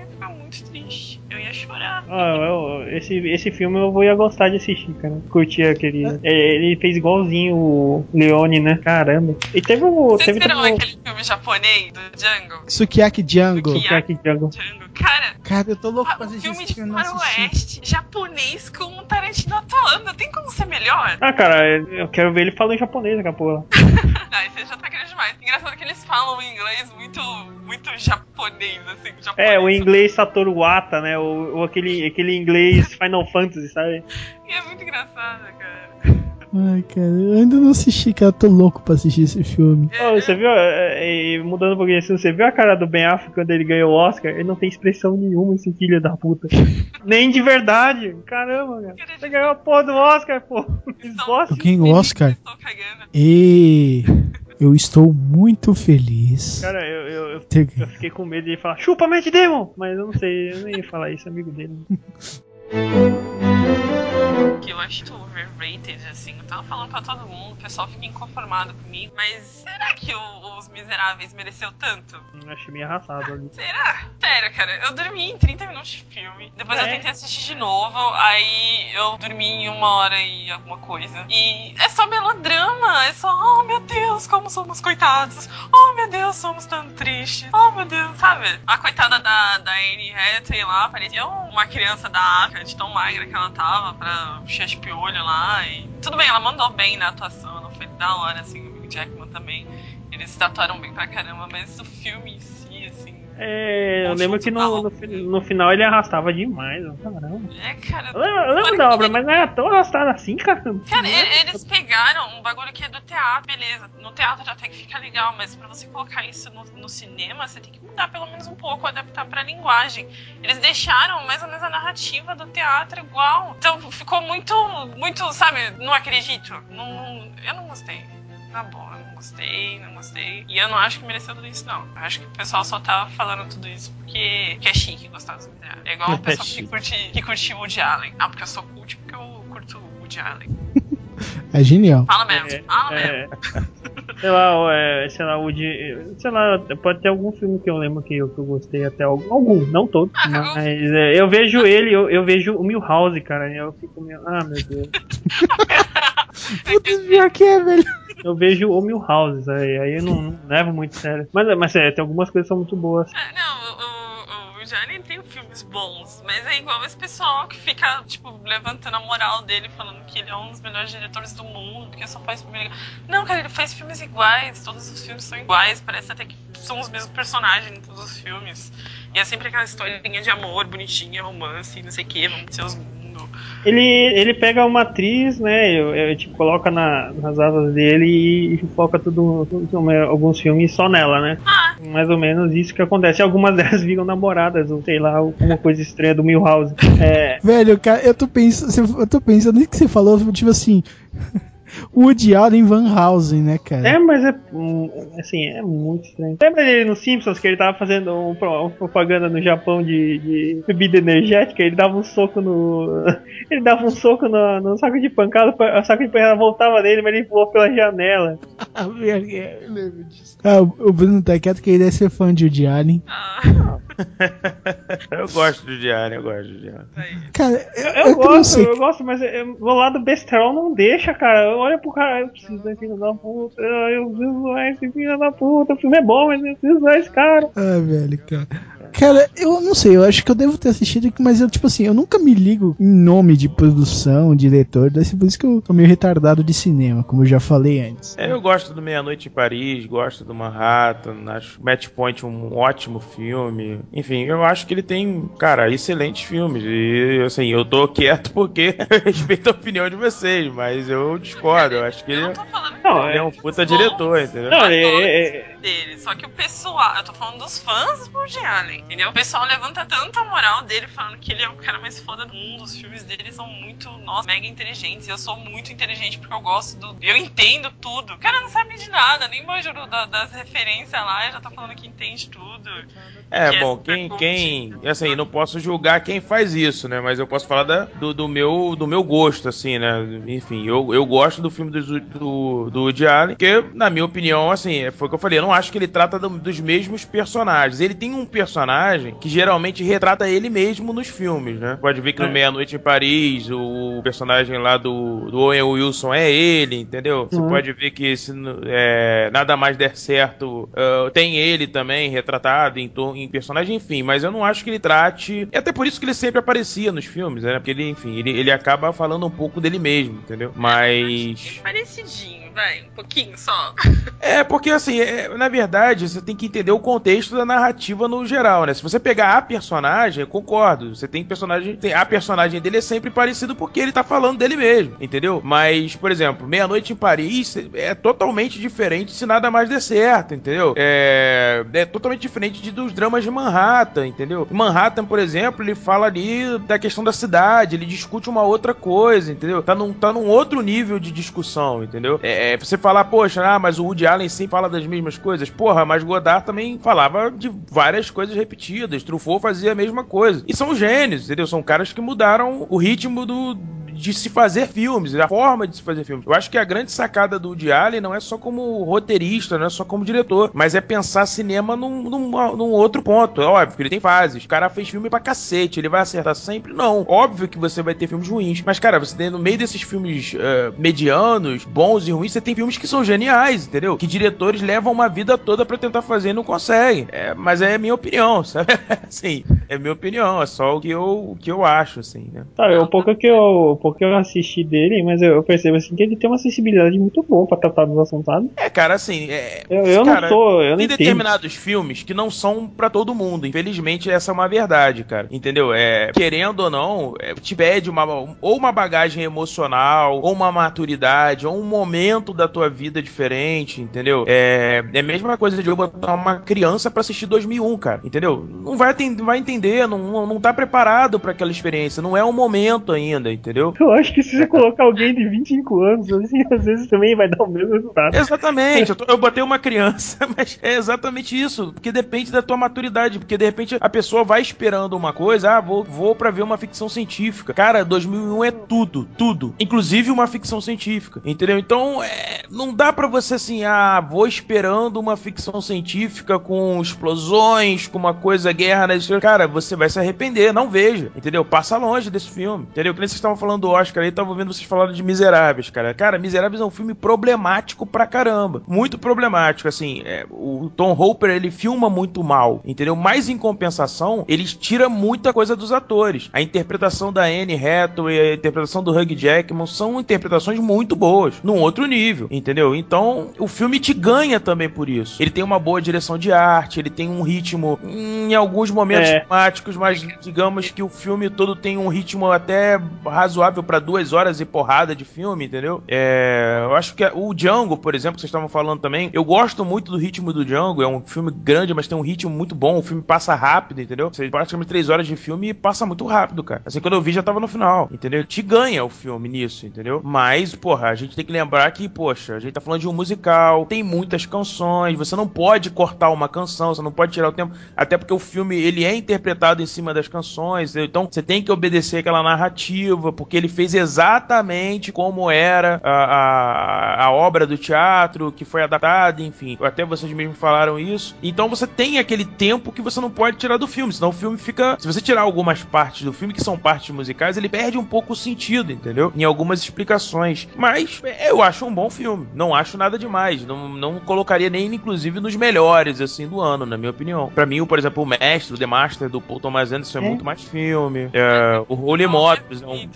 muito triste. Eu ia chorar. Ah, eu- esse, esse filme eu vou ia gostar de assistir, cara. Curtir aquele. é, ele fez igualzinho o Leone, né? Caramba. E teve o. Vocês Teve viram também aquele filme japonês do Django? Sukiyaki Django. Sukiyaki. é Django. Django, cara. Cara, eu tô louco ah, pra Um assistir filme de faroeste japonês com um Tarantino atuando. Tem como ser melhor? Ah, cara, eu quero ver ele falando em japonês daqui a pouco. Ai, você já tá querendo demais. Engraçado que eles falam em inglês muito, muito japonês, assim. Japonês. É, o inglês Satoru Wata, né? O, o aquele, aquele inglês Final Fantasy, sabe? E é muito engraçado, cara. Ai, cara, eu ainda não assisti, cara. Eu tô louco pra assistir esse filme. Ô, você viu, é, é, e mudando um pouquinho assim, você viu a cara do Ben Affleck quando ele ganhou o Oscar? Ele não tem expressão nenhuma, esse filho da puta. Nem de verdade. Caramba, cara. Você ganhou a porra do Oscar, pô. Esboce. Quem o Oscar? E eu estou muito feliz. Cara, eu, eu, eu, Ter- eu fiquei com medo de ele falar, chupa Matt Damon! Mas eu não sei, eu nem ia falar isso, amigo dele. Que eu acho overrated, assim. Eu tava falando pra todo mundo, o pessoal fica inconformado comigo. Mas será que o- os Miseráveis mereceu tanto? Eu achei meio arrasado ali. Será? Sério, cara, eu dormi em 30 minutos de filme. Depois eu É? tentei assistir de novo. Aí eu dormi em uma hora e alguma coisa. E é só melodrama. É só, oh meu Deus, como somos coitados. Oh meu Deus, somos tão tristes. Oh meu Deus, sabe? A coitada da, da Anne Hathaway lá parecia uma criança da África, de tão magra que ela tava, pra cheia de piolho lá. E tudo bem, ela mandou bem na atuação. Ela foi da hora, assim. O Jackman também. Eles tatuaram bem pra caramba, mas o filme em si. É, eu lembro que no, no, no final ele arrastava demais, caramba. É, cara. Eu lembro, eu lembro da obra, mas não era tão arrastado assim, cara. Cara, eles pegaram um bagulho que é do teatro, beleza. No teatro até que fica legal, mas pra você colocar isso no, no cinema, você tem que mudar pelo menos um pouco, adaptar pra linguagem. Eles deixaram mais ou menos a narrativa do teatro igual. Então ficou muito, muito, sabe, não acredito. Não, eu não gostei. Na boa, gostei, não gostei. E eu não acho que mereceu tudo isso, não. Eu acho que o pessoal só tá falando tudo isso porque que é chique gostar dos Miseráveis. É igual o pessoal que chique. curte, que curte Woody Allen. Ah, porque eu sou cult porque eu curto Woody Allen. É genial. Fala mesmo, É, fala mesmo. é, sei lá, o, é, sei lá, o de. Sei lá, pode ter algum filme que eu lembro que eu, que eu gostei até algum, algum, não todos, Ah, mas é, eu vejo ele, eu, eu vejo o Milhouse, cara, e eu fico meio. Ah, meu Deus. Putz, pior que é, velho. Eu vejo o Milhouse, aí, aí eu não, não levo muito sério. Mas, mas é, tem algumas coisas que são muito boas. É, não, o, o, o Allen tem filmes bons, mas é igual esse pessoal que fica, tipo, levantando a moral dele, falando que ele é um dos melhores diretores do mundo, porque só faz filme legal. Não, cara, ele faz filmes iguais, todos os filmes são iguais, parece até que são os mesmos personagens em todos os filmes. E é sempre aquela historinha de amor, bonitinha, romance, não sei o que, vamos ser os. Ele, ele pega uma atriz, né? Eu, eu, tipo, coloca na- nas asas dele e, e foca tudo, tudo- alguns filmes só nela, né? Ah, Mais ou menos isso que acontece. Algumas delas viram namoradas, ou sei lá, alguma coisa estranha do Milhouse. É, Velho, cara, eu tô pensando, eu tô pensando nisso que você falou, tipo assim. Woody Allen Van Housen, né, cara? É, mas é. hum, Assim, é muito estranho. Lembra dele no Simpsons que ele tava fazendo um uma propaganda no Japão de, de bebida energética? Ele dava um soco no. Ele dava um soco no, no saco de pancada, o saco de pancada voltava dele, mas ele voou pela janela. Ah, eu lembro disso. Ah, o o Bruno tá quieto que ele deve ser fã de Woody Allen. Ah, Eu gosto do Diário, eu gosto do Diário. Cara, eu, Eu, é não gosto, eu gosto, mas é- o lado besterol não deixa, cara. Olha pro cara, eu preciso desse filho da puta, eu preciso zoar esse filho da puta, o filme é bom, mas eu preciso zoar esse cara. Ah, velho, cara. Cara, eu não sei, eu acho que eu devo ter assistido, mas eu, tipo assim, eu nunca me ligo em nome de produção, diretor, deve ser por isso que eu tô meio retardado de cinema, como eu já falei antes. É, eu gosto do Meia Noite em Paris, gosto do Manhattan, acho Match Point um ótimo filme. Enfim, eu acho que ele tem, cara, excelentes filmes. E assim, eu tô quieto porque eu respeito a opinião de vocês, mas eu discordo. Eu acho que ele, não tô falando que Não, ele é um puta diretor, entendeu? Não, eu é- é- dele. Só que o pessoal, eu tô falando dos fãs do Woody Allen, entendeu? O pessoal levanta tanta moral dele falando que ele é o cara mais foda do mundo. Os filmes dele são muito, nossa, mega inteligentes. E eu sou muito inteligente porque eu gosto do. Eu entendo tudo. O cara não sabe de nada, nem manjo da- das referências lá, já tá falando que entende tudo. É, que é bom, super quem, quem, assim, não posso julgar quem faz isso, né? Mas eu posso falar da- do, do meu, do meu gosto, assim, né? Enfim, eu, eu gosto do filme do, do, do Woody Allen, porque, na minha opinião, assim, foi o que eu falei, eu não acho que ele trata do- dos mesmos personagens. Ele tem um personagem que geralmente retrata ele mesmo nos filmes, né? Pode ver que no É. Meia-Noite em Paris, o personagem lá do, do Owen Wilson é ele, entendeu? Você Uhum. pode ver que se é, nada mais der certo, ah, tem ele também retratado em, em personagem, enfim, mas eu não acho que ele trate. É até por isso que ele sempre aparecia nos filmes, né? Porque ele, enfim, ele, ele acaba falando um pouco dele mesmo, entendeu? Mas. Parecidinho, vai, um pouquinho só. É, porque assim, é, na verdade, você tem que entender o contexto da narrativa no geral, né? Se você pegar a personagem, concordo. Você tem personagem. Tem, a personagem dele é sempre parecido porque ele tá falando dele mesmo, entendeu? Mas, por exemplo, Meia-Noite em Paris é totalmente diferente se nada mais der certo, entendeu? É, é totalmente diferente de, dos dramas de Manhattan, entendeu? Manhattan, por exemplo, ele fala ali da questão da cidade, ele discute uma outra coisa, entendeu? Tá num, tá num outro nível de discussão, entendeu? É, é, você falar, poxa, ah, mas o Woody Allen sempre fala das mesmas coisas. Porra, mas Godard também falava de várias coisas repetidas. Truffaut fazia a mesma coisa. E são gênios, entendeu? São caras que mudaram o ritmo do de se fazer filmes, a forma de se fazer filmes. Eu acho que a grande sacada do Woody Allen não é só como roteirista, não é só como diretor, mas é pensar cinema num, num, num outro ponto. É óbvio que ele tem fases. O cara fez filme pra cacete, ele vai acertar sempre? Não. Óbvio que você vai ter filmes ruins. Mas, cara, você tem no meio desses filmes eh, medianos, bons e ruins, você tem filmes que são geniais, entendeu? Que diretores levam uma vida toda pra tentar fazer e não conseguem. É, mas é minha opinião, sabe? assim, é minha opinião, é só o que eu, o que eu acho, assim, né? Sabe, o pouco que eu, pouco que eu assisti dele, mas eu, eu percebo assim que ele tem uma sensibilidade muito boa pra tratar dos assuntos, sabe? É, cara, assim, é, Eu, eu cara, não sou, eu não Tem determinados filmes que não são pra todo mundo. Infelizmente, essa é uma verdade, cara. Entendeu? É, querendo ou não, é, te pede uma, ou uma bagagem emocional, ou uma maturidade, ou um momento da tua vida diferente, entendeu? É, é a mesma coisa de eu botar uma criança pra assistir 2001, cara. Entendeu? Não vai, vai entender, não, não, não tá preparado pra aquela experiência. Não é o momento ainda, entendeu? Eu acho que se você colocar alguém de 25 anos, assim, às vezes também vai dar o mesmo resultado. Exatamente, eu, tô- eu botei uma criança, mas é exatamente isso, porque depende da tua maturidade, porque de repente a pessoa vai esperando uma coisa, ah, vou, vou pra ver uma ficção científica. Cara, 2001 é tudo, tudo, inclusive uma ficção científica, entendeu? Então, é, não dá pra você assim, ah, vou esperando uma ficção científica com explosões, com uma coisa, guerra, né? cara, você vai se arrepender, não veja, entendeu? Passa longe desse filme, entendeu? Que nem vocês estavam falando do Oscar aí, tava ouvindo vocês falando de Miseráveis, cara. Cara, Miseráveis é um filme problemático pra caramba. Muito problemático, assim. é, o Tom Hopper, ele filma muito mal, entendeu? Mas em compensação, ele tira muita coisa dos atores. A interpretação da Anne Hathaway, a interpretação do Hugh Jackman são interpretações muito boas, num outro nível, entendeu? Então, o filme te ganha também por isso. Ele tem uma boa direção de arte, ele tem um ritmo em alguns momentos É. dramáticos, mas digamos que o filme todo tem um ritmo até razoavelmente razoável pra duas horas e porrada de filme, entendeu? É, eu acho que o Django, por exemplo, que vocês estavam falando também, eu gosto muito do ritmo do Django. É um filme grande, mas tem um ritmo muito bom. O filme passa rápido, entendeu? Você praticamente três horas de filme e passa muito rápido, cara. Assim, quando eu vi já tava no final, entendeu? Te ganha o filme nisso, entendeu? Mas, porra, a gente tem que lembrar que, poxa, a gente tá falando de um musical, tem muitas canções, você não pode cortar uma canção, você não pode tirar o tempo, até porque o filme ele é interpretado em cima das canções, entendeu? então você tem que obedecer aquela narrativa, porque ele fez exatamente como era a, a, a obra do teatro que foi adaptada, enfim, até vocês mesmos falaram isso. Então você tem aquele tempo que você não pode tirar do filme, senão o filme fica. Se você tirar algumas partes do filme que são partes musicais, ele perde um pouco o sentido, entendeu? Em algumas explicações. Mas eu acho um bom filme. Não acho nada demais. Não, não colocaria nem, inclusive, nos melhores, assim, do ano, na minha opinião. Para mim, por exemplo, o Mestre, o The Master do Paul Thomas Anderson é, é. muito mais filme. É, o Holy Motors é um.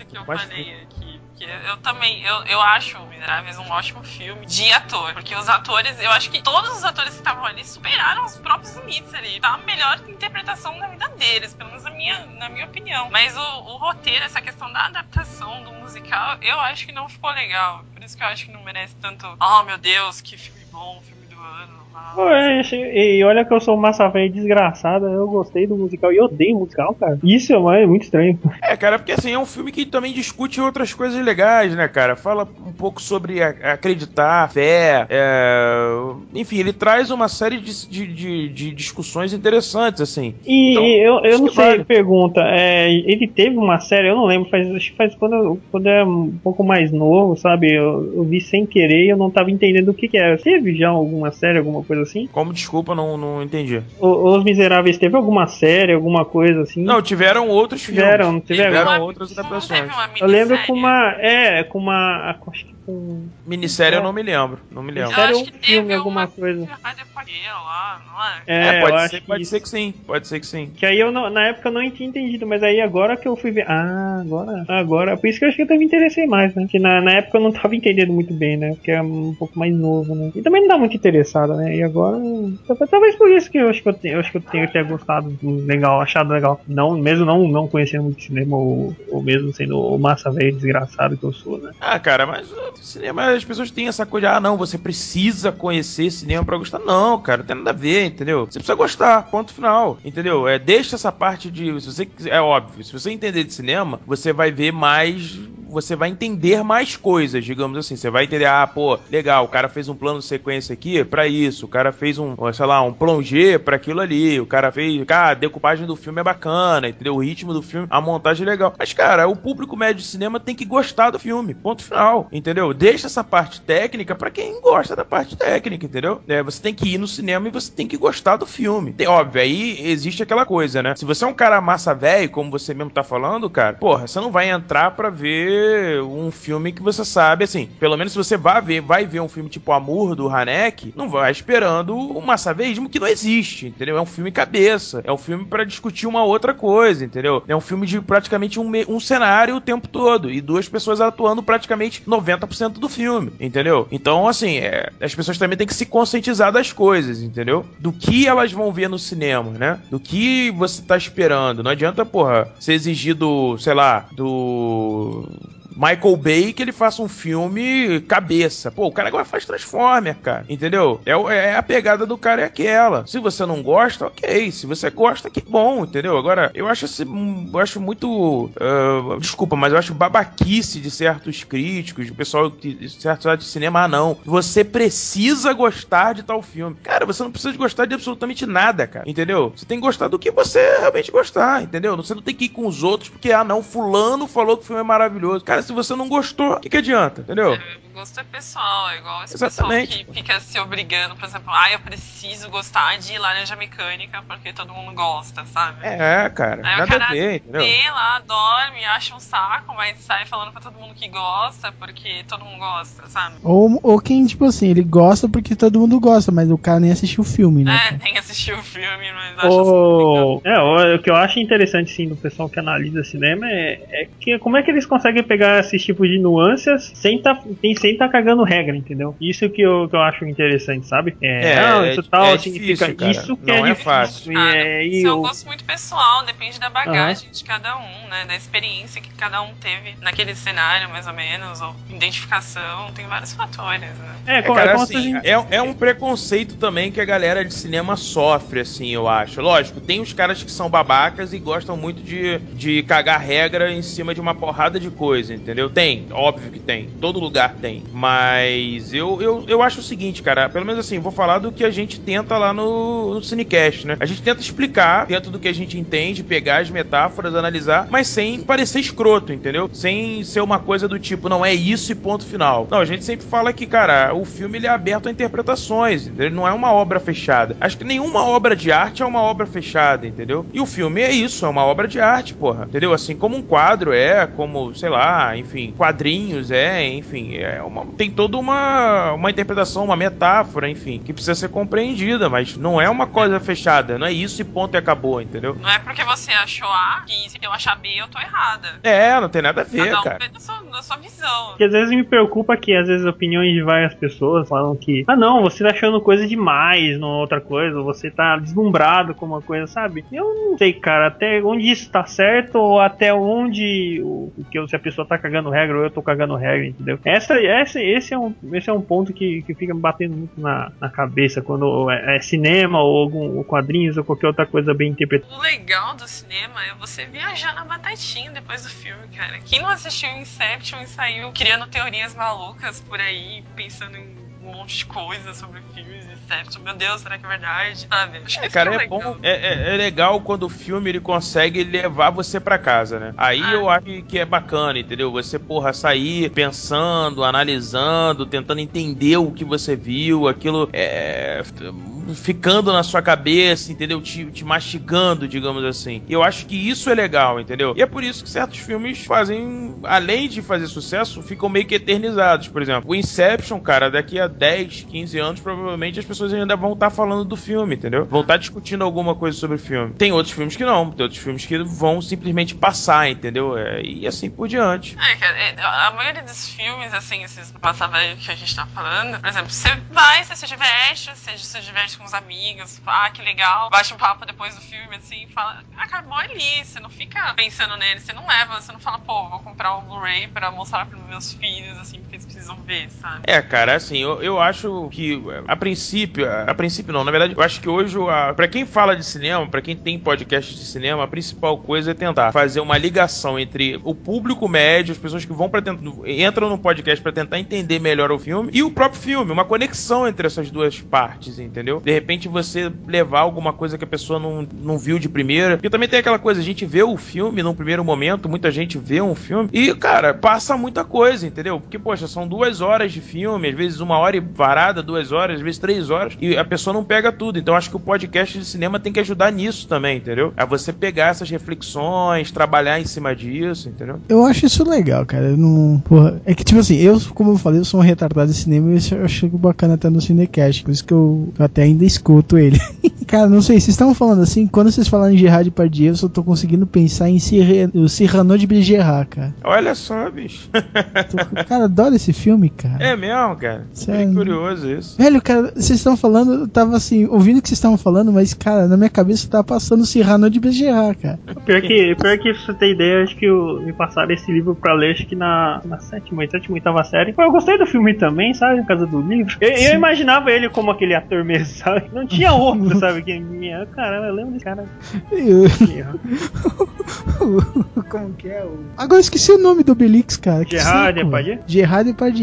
Que eu falei também, eu, eu acho Miseráveis um ótimo filme de ator. Porque os atores, eu acho que todos os atores que estavam ali superaram os próprios limites ali. Tá a melhor interpretação da vida deles, pelo menos na minha, na minha opinião. Mas o, o roteiro, essa questão da adaptação do musical, eu acho que não ficou legal. Por isso que eu acho que não merece tanto. Oh meu Deus, que filme bom, filme do ano. Ué, e olha que eu sou massa velha desgraçada, eu gostei do musical e odeio musical, cara. Isso é muito estranho. É, cara, porque assim, é um filme que também discute outras coisas legais, né, cara? Fala um pouco sobre acreditar, fé, é... enfim, ele traz uma série de, de, de, de discussões interessantes, assim. E, então, eu, eu não sei, vale. pergunta, é, ele teve uma série, eu não lembro, faz, acho que faz quando eu, quando eu era um pouco mais novo, sabe? Eu, eu vi sem querer e eu não tava entendendo o que que era. Teve já alguma série, alguma coisa assim? Como desculpa, não, não entendi. O, Os Miseráveis teve alguma série, alguma coisa assim? Não, tiveram outros tiveram, filmes. Tiveram, tiveram outras adaptações. Eu lembro com uma. É, com uma. Acho que com. Minissérie é. eu não me lembro. Não me lembro. Minissérie ou um filme, alguma coisa. É, é pode, ser, pode ser que sim. Pode ser que sim. Que aí eu não, na época eu não tinha entendido, mas aí agora que eu fui ver. Ah, agora. Agora. Por isso que eu acho que eu até me interessei mais, né? Que na, na época eu não tava entendendo muito bem, né? Porque é um pouco mais novo, né? E também não dá muito interessado, né? E agora Talvez por isso que eu acho que eu tenho, eu acho que eu tenho ter gostado legal, achado legal. Não, mesmo não, não conhecendo muito cinema, ou, ou mesmo sendo o massa velho desgraçado que eu sou, né? Ah, cara, mas cinema, as pessoas têm essa coisa, ah, não, você precisa conhecer cinema pra gostar. Não, cara, não tem nada a ver, entendeu? Você precisa gostar, ponto final, entendeu? É, deixa essa parte de. Se você é óbvio, se você entender de cinema, você vai ver mais você vai entender mais coisas, digamos assim. Você vai entender, ah, pô, legal, o cara fez um plano de sequência aqui para isso, o cara fez um, sei lá, um plongé para aquilo ali, o cara fez, cara, a decupagem do filme é bacana, entendeu? O ritmo do filme, a montagem é legal. Mas, cara, o público médio de cinema tem que gostar do filme, ponto final, entendeu? Deixa essa parte técnica para quem gosta da parte técnica, entendeu? É, você tem que ir no cinema e você tem que gostar do filme. Tem, óbvio, aí existe aquela coisa, né? Se você é um cara massa velho, como você mesmo tá falando, cara, porra, você não vai entrar para ver um filme que você sabe, assim, pelo menos se você vai ver, vai ver um filme tipo Amor do Hanek, não vai esperando um massaveísmo que não existe, entendeu? É um filme cabeça, é um filme para discutir uma outra coisa, entendeu? É um filme de praticamente um, um cenário o tempo todo e duas pessoas atuando praticamente 90% do filme, entendeu? Então, assim, é, as pessoas também têm que se conscientizar das coisas, entendeu? Do que elas vão ver no cinema, né? Do que você tá esperando. Não adianta, porra, ser exigido, sei lá, do Michael Bay que ele faça um filme cabeça. Pô, o cara agora faz Transformer, cara. Entendeu? É, é a pegada do cara é aquela. Se você não gosta, ok. Se você gosta, que bom, entendeu? Agora, eu acho, esse, eu acho muito. Uh, desculpa, mas eu acho babaquice de certos críticos, de pessoal de certos de cinema. Ah, não. Você precisa gostar de tal filme. Cara, você não precisa de gostar de absolutamente nada, cara. Entendeu? Você tem que gostar do que você realmente gostar, entendeu? Você não tem que ir com os outros porque, ah, não, fulano falou que o filme é maravilhoso. Cara, se você não gostou, o que, que adianta, entendeu? É, gosto é pessoal, é igual esse Exatamente. pessoal que fica se obrigando, por exemplo, ah, eu preciso gostar de laranja mecânica porque todo mundo gosta, sabe? É, cara, Aí nada o cara a ver, entendeu? vê lá, dorme, acha um saco, mas sai falando pra todo mundo que gosta porque todo mundo gosta, sabe? Ou, ou quem, tipo assim, ele gosta porque todo mundo gosta, mas o cara nem assistiu o filme, né? É, tem que assistir o filme, mas acha oh, É, o que eu acho interessante, sim, do pessoal que analisa cinema é, é que como é que eles conseguem pegar esses tipos de nuances sem, tá, sem sem tá cagando regra, entendeu? Isso que eu, que eu acho interessante, sabe? É, É, não, é- isso tal é significa difícil, cara. isso que Não é é difícil. fácil. E, Ah, é, e isso é um eu- gosto muito pessoal, depende da bagagem de cada um, né? Da experiência que cada um teve naquele cenário, mais ou menos, ou identificação, tem vários fatores, né? é, É, como, cara, é assim, gente- é, é um preconceito também que a galera de cinema sofre, assim, eu acho. Lógico, tem os caras que são babacas e gostam muito de, de cagar regra em cima de uma porrada de coisa, entendeu? Tem, óbvio que tem. Todo lugar tem. Mas eu, eu, eu acho o seguinte, cara, pelo menos assim, vou falar do que a gente tenta lá no, no Cinecast, né? A gente tenta explicar dentro do que a gente entende, pegar as metáforas, analisar, mas sem parecer escroto, entendeu? Sem ser uma coisa do tipo, não é isso e ponto final. Não, a gente sempre fala que, cara, o filme ele é aberto a interpretações, entendeu? Ele não é uma obra fechada. Acho que nenhuma obra de arte é uma obra fechada, entendeu? E o filme é isso, é uma obra de arte, porra. Entendeu? Assim como um quadro é, como, sei lá, enfim, quadrinhos é, enfim, é uma, tem toda uma, uma interpretação, uma metáfora, enfim, que precisa ser compreendida, mas não é uma coisa fechada, não é isso e ponto e acabou, entendeu? Não é porque você achou A que se eu achar B eu tô errada. É, não tem nada a ver, Cada um cara. da sua, da sua visão. Que às vezes me preocupa que às vezes opiniões de várias pessoas falam que, ah não, você tá achando coisa demais numa outra coisa, ou você tá deslumbrado com uma coisa, sabe? Eu não sei, cara, até onde isso tá certo ou até onde o, que se a pessoa tá cagando regra ou eu tô cagando regra, entendeu? Essa, essa, esse, é um, esse é um ponto que, que fica me batendo muito na, na cabeça quando é, é cinema ou algum ou quadrinhos ou qualquer outra coisa bem interpretada. O legal do cinema é você viajar na batatinha depois do filme, cara. Quem não assistiu Inception e saiu criando teorias malucas por aí, pensando em um monte de coisa sobre filmes de Inception. Meu Deus, será que é verdade? Sabe? Acho É, cara, é legal. bom. É, é- é legal quando o filme ele consegue levar você pra casa, né? Aí Ah. eu acho que é bacana, entendeu? Você, porra, sair pensando, analisando, tentando entender o que você viu, aquilo é, ficando na sua cabeça, entendeu? Te, te mastigando, digamos assim. E eu acho que isso é legal, entendeu? E é por isso que certos filmes fazem, além de fazer sucesso, ficam meio que eternizados. Por exemplo, o Inception, cara, daqui a 10, 15 anos, provavelmente as pessoas ainda vão estar falando do filme, entendeu? Vão estar discutindo alguma coisa sobre o filme. Tem outros filmes que não, tem outros filmes que vão simplesmente passar, entendeu? É, e assim por diante. É, cara, é, a maioria dos filmes, assim, esses aí que a gente tá falando, por exemplo, você vai, você se diverte, você se diverte com os amigos, ah, que legal, bate um papo depois do filme, assim, fala, acabou ali, você não fica pensando nele, você não leva, você não fala, pô, vou comprar o Blu-ray pra mostrar pros meus filhos, assim, porque eles precisam ver, sabe? É, cara, assim, eu, eu acho que a princípio, a, a princípio não, na verdade, eu acho que hoje, a, pra quem fala de cinema, pra quem tem podcast de cinema, a principal coisa é tentar fazer uma ligação entre o público médio, as pessoas que vão para entram no podcast pra tentar entender melhor o filme e o próprio filme, uma conexão entre essas duas partes, entendeu? De repente você levar alguma coisa que a pessoa não, não viu de primeira, porque também tem aquela coisa, a gente vê o filme num primeiro momento, muita gente vê um filme e, cara, passa muita coisa, entendeu? Porque, poxa, são duas horas de filme, às vezes uma hora e varada, duas horas, às vezes três horas, e a pessoa não pega tudo. Então acho que o podcast de cinema tem que ajudar nisso também, entendeu? A você pegar essas reflexões, trabalhar em cima disso, entendeu? Eu acho isso legal, cara. Eu não. Porra, é que, tipo assim, eu, como eu falei, eu sou um retardado de cinema e eu chego bacana até no Cinecast. Por isso que eu, eu até ainda escuto ele. cara, não sei, vocês estavam falando assim, quando vocês falaram em Gerard Depardieu, eu só tô conseguindo pensar em Cyrano, de Bergerac, cara. Olha só, bicho. Cara, adoro esse filme, cara. É mesmo, cara? Sério? Bem curioso isso. Velho, cara, vocês estão falando, eu tava assim, ouvindo o que vocês estavam falando, mas, cara, na minha cabeça tava passando Cyrano de Bergerac, cara. Pior que, pior que pra você ter ideia, acho que eu, me passaram esse livro pra ler, acho que na, na sétima, sétima, oitava série. Pô, Eu gostei do filme também, sabe? Por causa do livro. Eu, eu imaginava ele como aquele ator mesmo, sabe? Não tinha outro, sabe? Que minha, caramba, eu lembro desse cara. Como que é o. Agora eu esqueci o nome do Obelix, cara. Gerard Depardieu? Gerard Depardieu.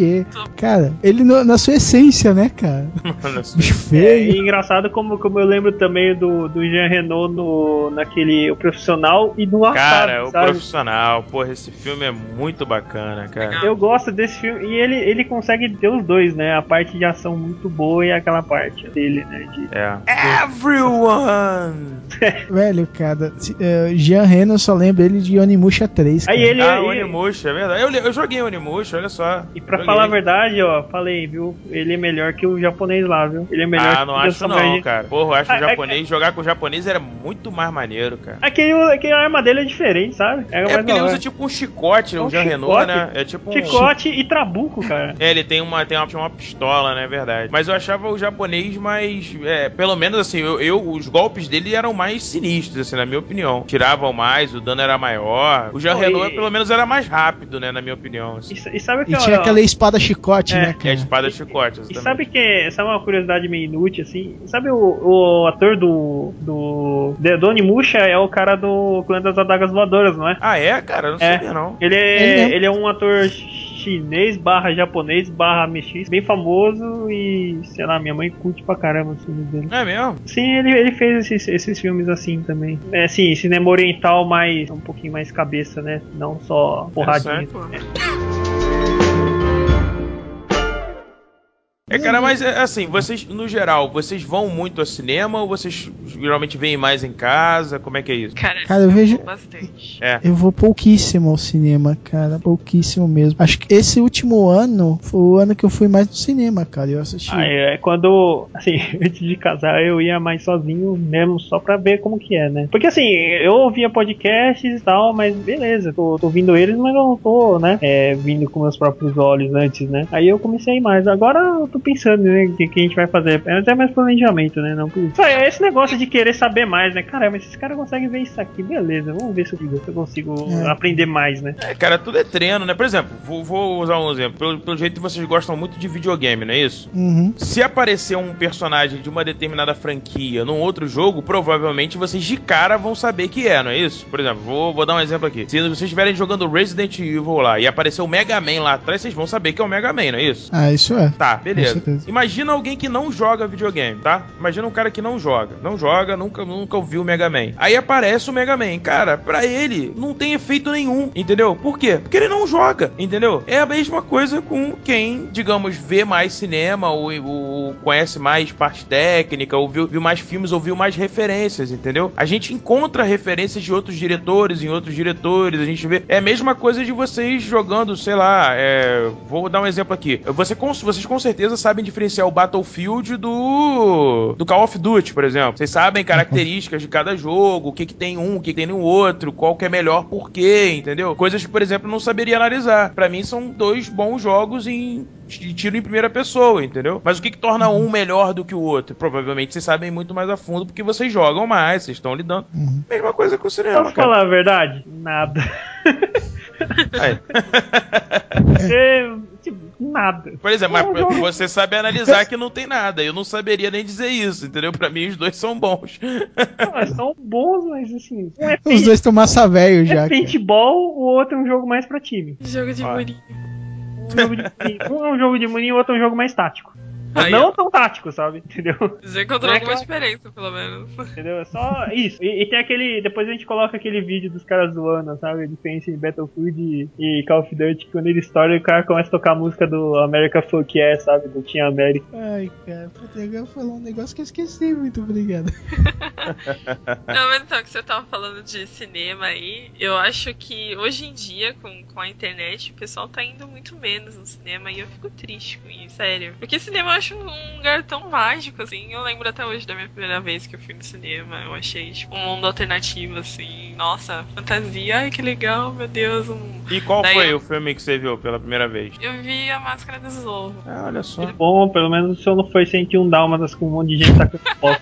Cara, ele no- na sua essência, né, cara? Mano, Bicho É, e feio. engraçado como, como eu lembro também do, do Jean Renault no, naquele O Profissional e do Cara, Wasabi, o sabe? profissional, porra, esse filme é muito bacana, cara. Eu gosto desse filme e ele, ele consegue ter os dois, né? A parte de ação muito boa e aquela parte dele, né? De... É. Everyone! Velho, cara. é, Jean Reno eu só lembro ele de Onimusha 3. Aí cara. ele, ah, o ele- Onimusha, é verdade. Eu, eu joguei o Onimusha, olha só. E pra Falar a verdade, ó, falei, viu? Ele é melhor que o japonês lá, viu? Ele é melhor Ah, não que o acho não, cara. Porra, eu acho Ah, o é- japonês, jogar com o japonês era muito mais maneiro, cara. Aquele, aquele arma dele é diferente, sabe? É, É porque ele usa tipo um chicote, É o um Jean Renault, chicote. né? É tipo um. Chicote e trabuco, cara. É, ele tem uma, tem uma, uma pistola, né? Verdade. Mas eu achava o japonês mais. É, pelo menos assim, eu, eu- os golpes dele eram mais sinistros, assim, na minha opinião. Tiravam mais, o dano era maior. O Jean Renault, e- pelo menos, era mais rápido, né? Na minha opinião. Assim. E, e sabe o que E tinha aquela espada chicote, É, né, é a cara? espada chicote, E exatamente. sabe que sabe uma curiosidade meio inútil, assim? Sabe o, o ator do. do. Doni Musha é o cara do Clã das Adagas Voadoras, não é? Ah, é, cara? Eu não É. sabia, não. Ele Ele é, mesmo. ele é um ator chinês barra japonês barra MX, bem famoso e, sei lá, minha mãe curte pra caramba os filmes dele. É mesmo? Sim, ele, ele fez esses, esses filmes assim também. É, sim, cinema oriental mais, um pouquinho mais cabeça, né? Não só porradinha. Interessante. É, cara, mas é assim, vocês, no geral, vocês vão muito ao cinema ou vocês geralmente veem mais em casa? Como é que é isso? Cara, Cara, eu vejo. bastante. É. Eu vou pouquíssimo ao cinema, cara. Pouquíssimo mesmo. Acho que esse último ano foi o ano que eu fui mais no cinema, cara. Eu assisti. Ah, é quando, assim, antes de casar eu ia mais sozinho mesmo, só pra ver como que é, né? Porque assim, eu ouvia podcasts e tal, mas beleza, tô, tô ouvindo eles, mas eu não tô, né, é, vindo com meus próprios olhos antes, né? Aí eu comecei a ir mais. Agora eu tô pensando, né, o que, que a gente vai fazer. É até mais planejamento, né? Não por... Só é esse negócio de querer saber mais, né? Caramba, esses caras conseguem ver isso aqui, beleza, vamos ver se eu, se eu consigo É. aprender mais, né? É, cara, tudo é treino, né? Por exemplo, vou, vou usar um exemplo. Pelo, pelo jeito que vocês gostam muito de videogame, não é isso? Uhum. Se aparecer um personagem de uma determinada franquia num outro jogo, provavelmente vocês de cara vão saber que é, não é isso? Por exemplo, vou, vou dar um exemplo aqui. Se vocês estiverem jogando Resident Evil lá e aparecer o Mega Man lá atrás, vocês vão saber que é o Mega Man, não é isso? Ah, isso é. Tá, beleza. Certeza. Imagina alguém que não joga videogame, tá? Imagina um cara que não joga. Não joga, nunca, nunca ouviu o Mega Man. Aí aparece o Mega Man. Cara, pra ele não tem efeito nenhum, entendeu? Por quê? Porque ele não joga, entendeu? É a mesma coisa com quem, digamos, vê mais cinema ou, ou conhece mais parte técnica, ou viu, viu mais filmes, ou viu mais referências, entendeu? A gente encontra referências de outros diretores em outros diretores, a gente vê. É a mesma coisa de vocês jogando, sei lá, é, vou dar um exemplo aqui. Você, vocês com certeza sabem diferenciar o Battlefield do do Call of Duty, por exemplo. Vocês sabem características de cada jogo, o que, que tem um, o que, que tem no outro, qual que é melhor, por quê, entendeu? Coisas que, por exemplo, eu não saberia analisar. Pra mim são dois bons jogos em de tiro em primeira pessoa, entendeu? Mas o que, que torna um melhor do que o outro? Provavelmente vocês sabem muito mais a fundo porque vocês jogam mais, vocês estão lidando. Uhum. Mesma coisa com o cinema, Posso cara. falar a verdade? Nada. É, nada. Por exemplo, mas você sabe analisar que não tem nada. Eu não saberia nem dizer isso, entendeu? Pra mim os dois são bons. Não, são bons, mas assim. Um é, Os dois estão massa velho é já. cara. paintball, o outro é um jogo mais pra time. Jogo de murinho. Um, jogo de, um é um jogo de murinho e o outro é um jogo mais tático. Aí, não ó. tão tático, sabe? Entendeu? Você encontrou É alguma aquela- diferença, pelo menos. Entendeu? É só isso. E, e tem aquele. Depois a gente coloca aquele vídeo dos caras zoando, sabe? A diferença em Battlefield e, e Call of Duty, que quando ele estoura, o cara começa a tocar a música do America Fuck Yeah, sabe? Do Team America. Ai, cara, puta, eu ia falar um negócio que eu esqueci. Muito obrigado. Não, mas então, que você tava falando de cinema aí, eu acho que hoje em dia, com, com a internet, o pessoal tá indo muito menos no cinema e eu fico triste com isso, sério. Porque cinema eu acho um lugar tão mágico, assim. Eu lembro até hoje da minha primeira vez que eu fui no cinema. Eu achei, tipo, um mundo alternativo, assim. Nossa, fantasia, ai que legal, meu Deus. Um... E qual Daí foi eu- o filme que você viu pela primeira vez? Eu vi a máscara do Zorro. Ah, olha só. Bom, pelo menos o senhor não foi 101 dálmatas com um monte de gente tacando foto.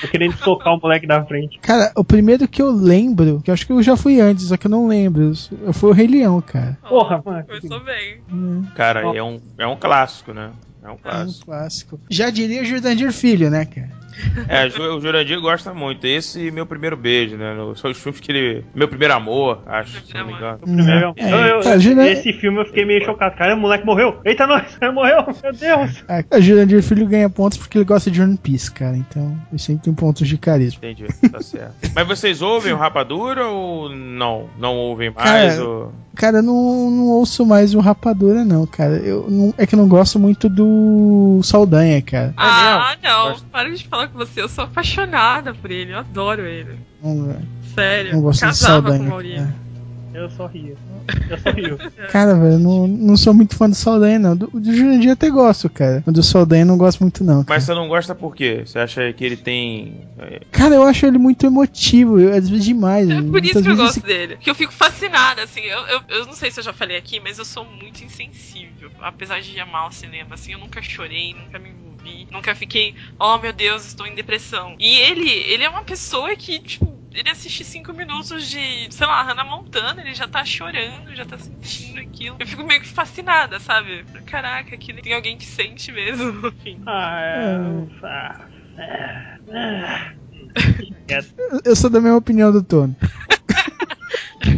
Tô querendo socar o moleque da frente. Cara, o primeiro que eu lembro, que eu acho que eu já fui antes, só que eu não lembro, foi o Rei Leão, cara. Porra, mano. Começou bem. Hum, Cara, é um, é um clássico, né? É um É um clássico. clássico. Já diria o Jordandir Filho, né, cara? É, o Jurandir gosta muito. Esse e meu primeiro beijo, né? São os filmes que ele. Meu primeiro amor, acho, se não me engano. Primeiro, É, eu- eu- cara, Jura- esse filme eu fiquei meio chocado. Cara, o moleque morreu. Eita, nós, morreu. Meu Deus. Ah, o Jurandir Filho ganha pontos porque ele gosta de One Piece, cara. Então, ele sempre tem pontos de carisma. Entendi, tá certo. Mas vocês ouvem o Rapadura ou não? Não ouvem mais? Cara, ou... Cara, eu não, não ouço mais o Rapadura, não, cara. Eu não- é que eu não gosto muito do Saldanha, cara. Ah, não. Gosto. Para de falar com você. Eu sou apaixonada por ele. Eu adoro ele. Não, Sério. gosto de Casava com o. Maurício. cara. Eu só rio. Eu só rio. Cara, velho, eu não, não sou muito fã do Saldanha, não. Do, do Jurandir até gosto, cara. Mas do Saldanha eu não gosto muito, não. Cara. Mas você não gosta por quê? Você acha que ele tem. é, Cara, eu acho ele muito emotivo, eu- às vezes demais. É por isso que eu gosto dele. Porque eu fico fascinada, assim. Eu, eu, eu não sei se eu já falei aqui, mas eu sou muito insensível. Apesar de amar o cinema, assim, eu nunca chorei, nunca me envolvi, nunca fiquei, oh meu Deus, estou em depressão. E ele, ele é uma pessoa que, tipo, ele assiste cinco minutos de, sei lá, Hannah Montana, ele já tá chorando, já tá sentindo aquilo. Eu fico meio que fascinada, sabe? Caraca, que tem alguém que sente mesmo. Enfim. Ah, é. Ah, é, é. Eu- Eu sou da mesma opinião do Tony.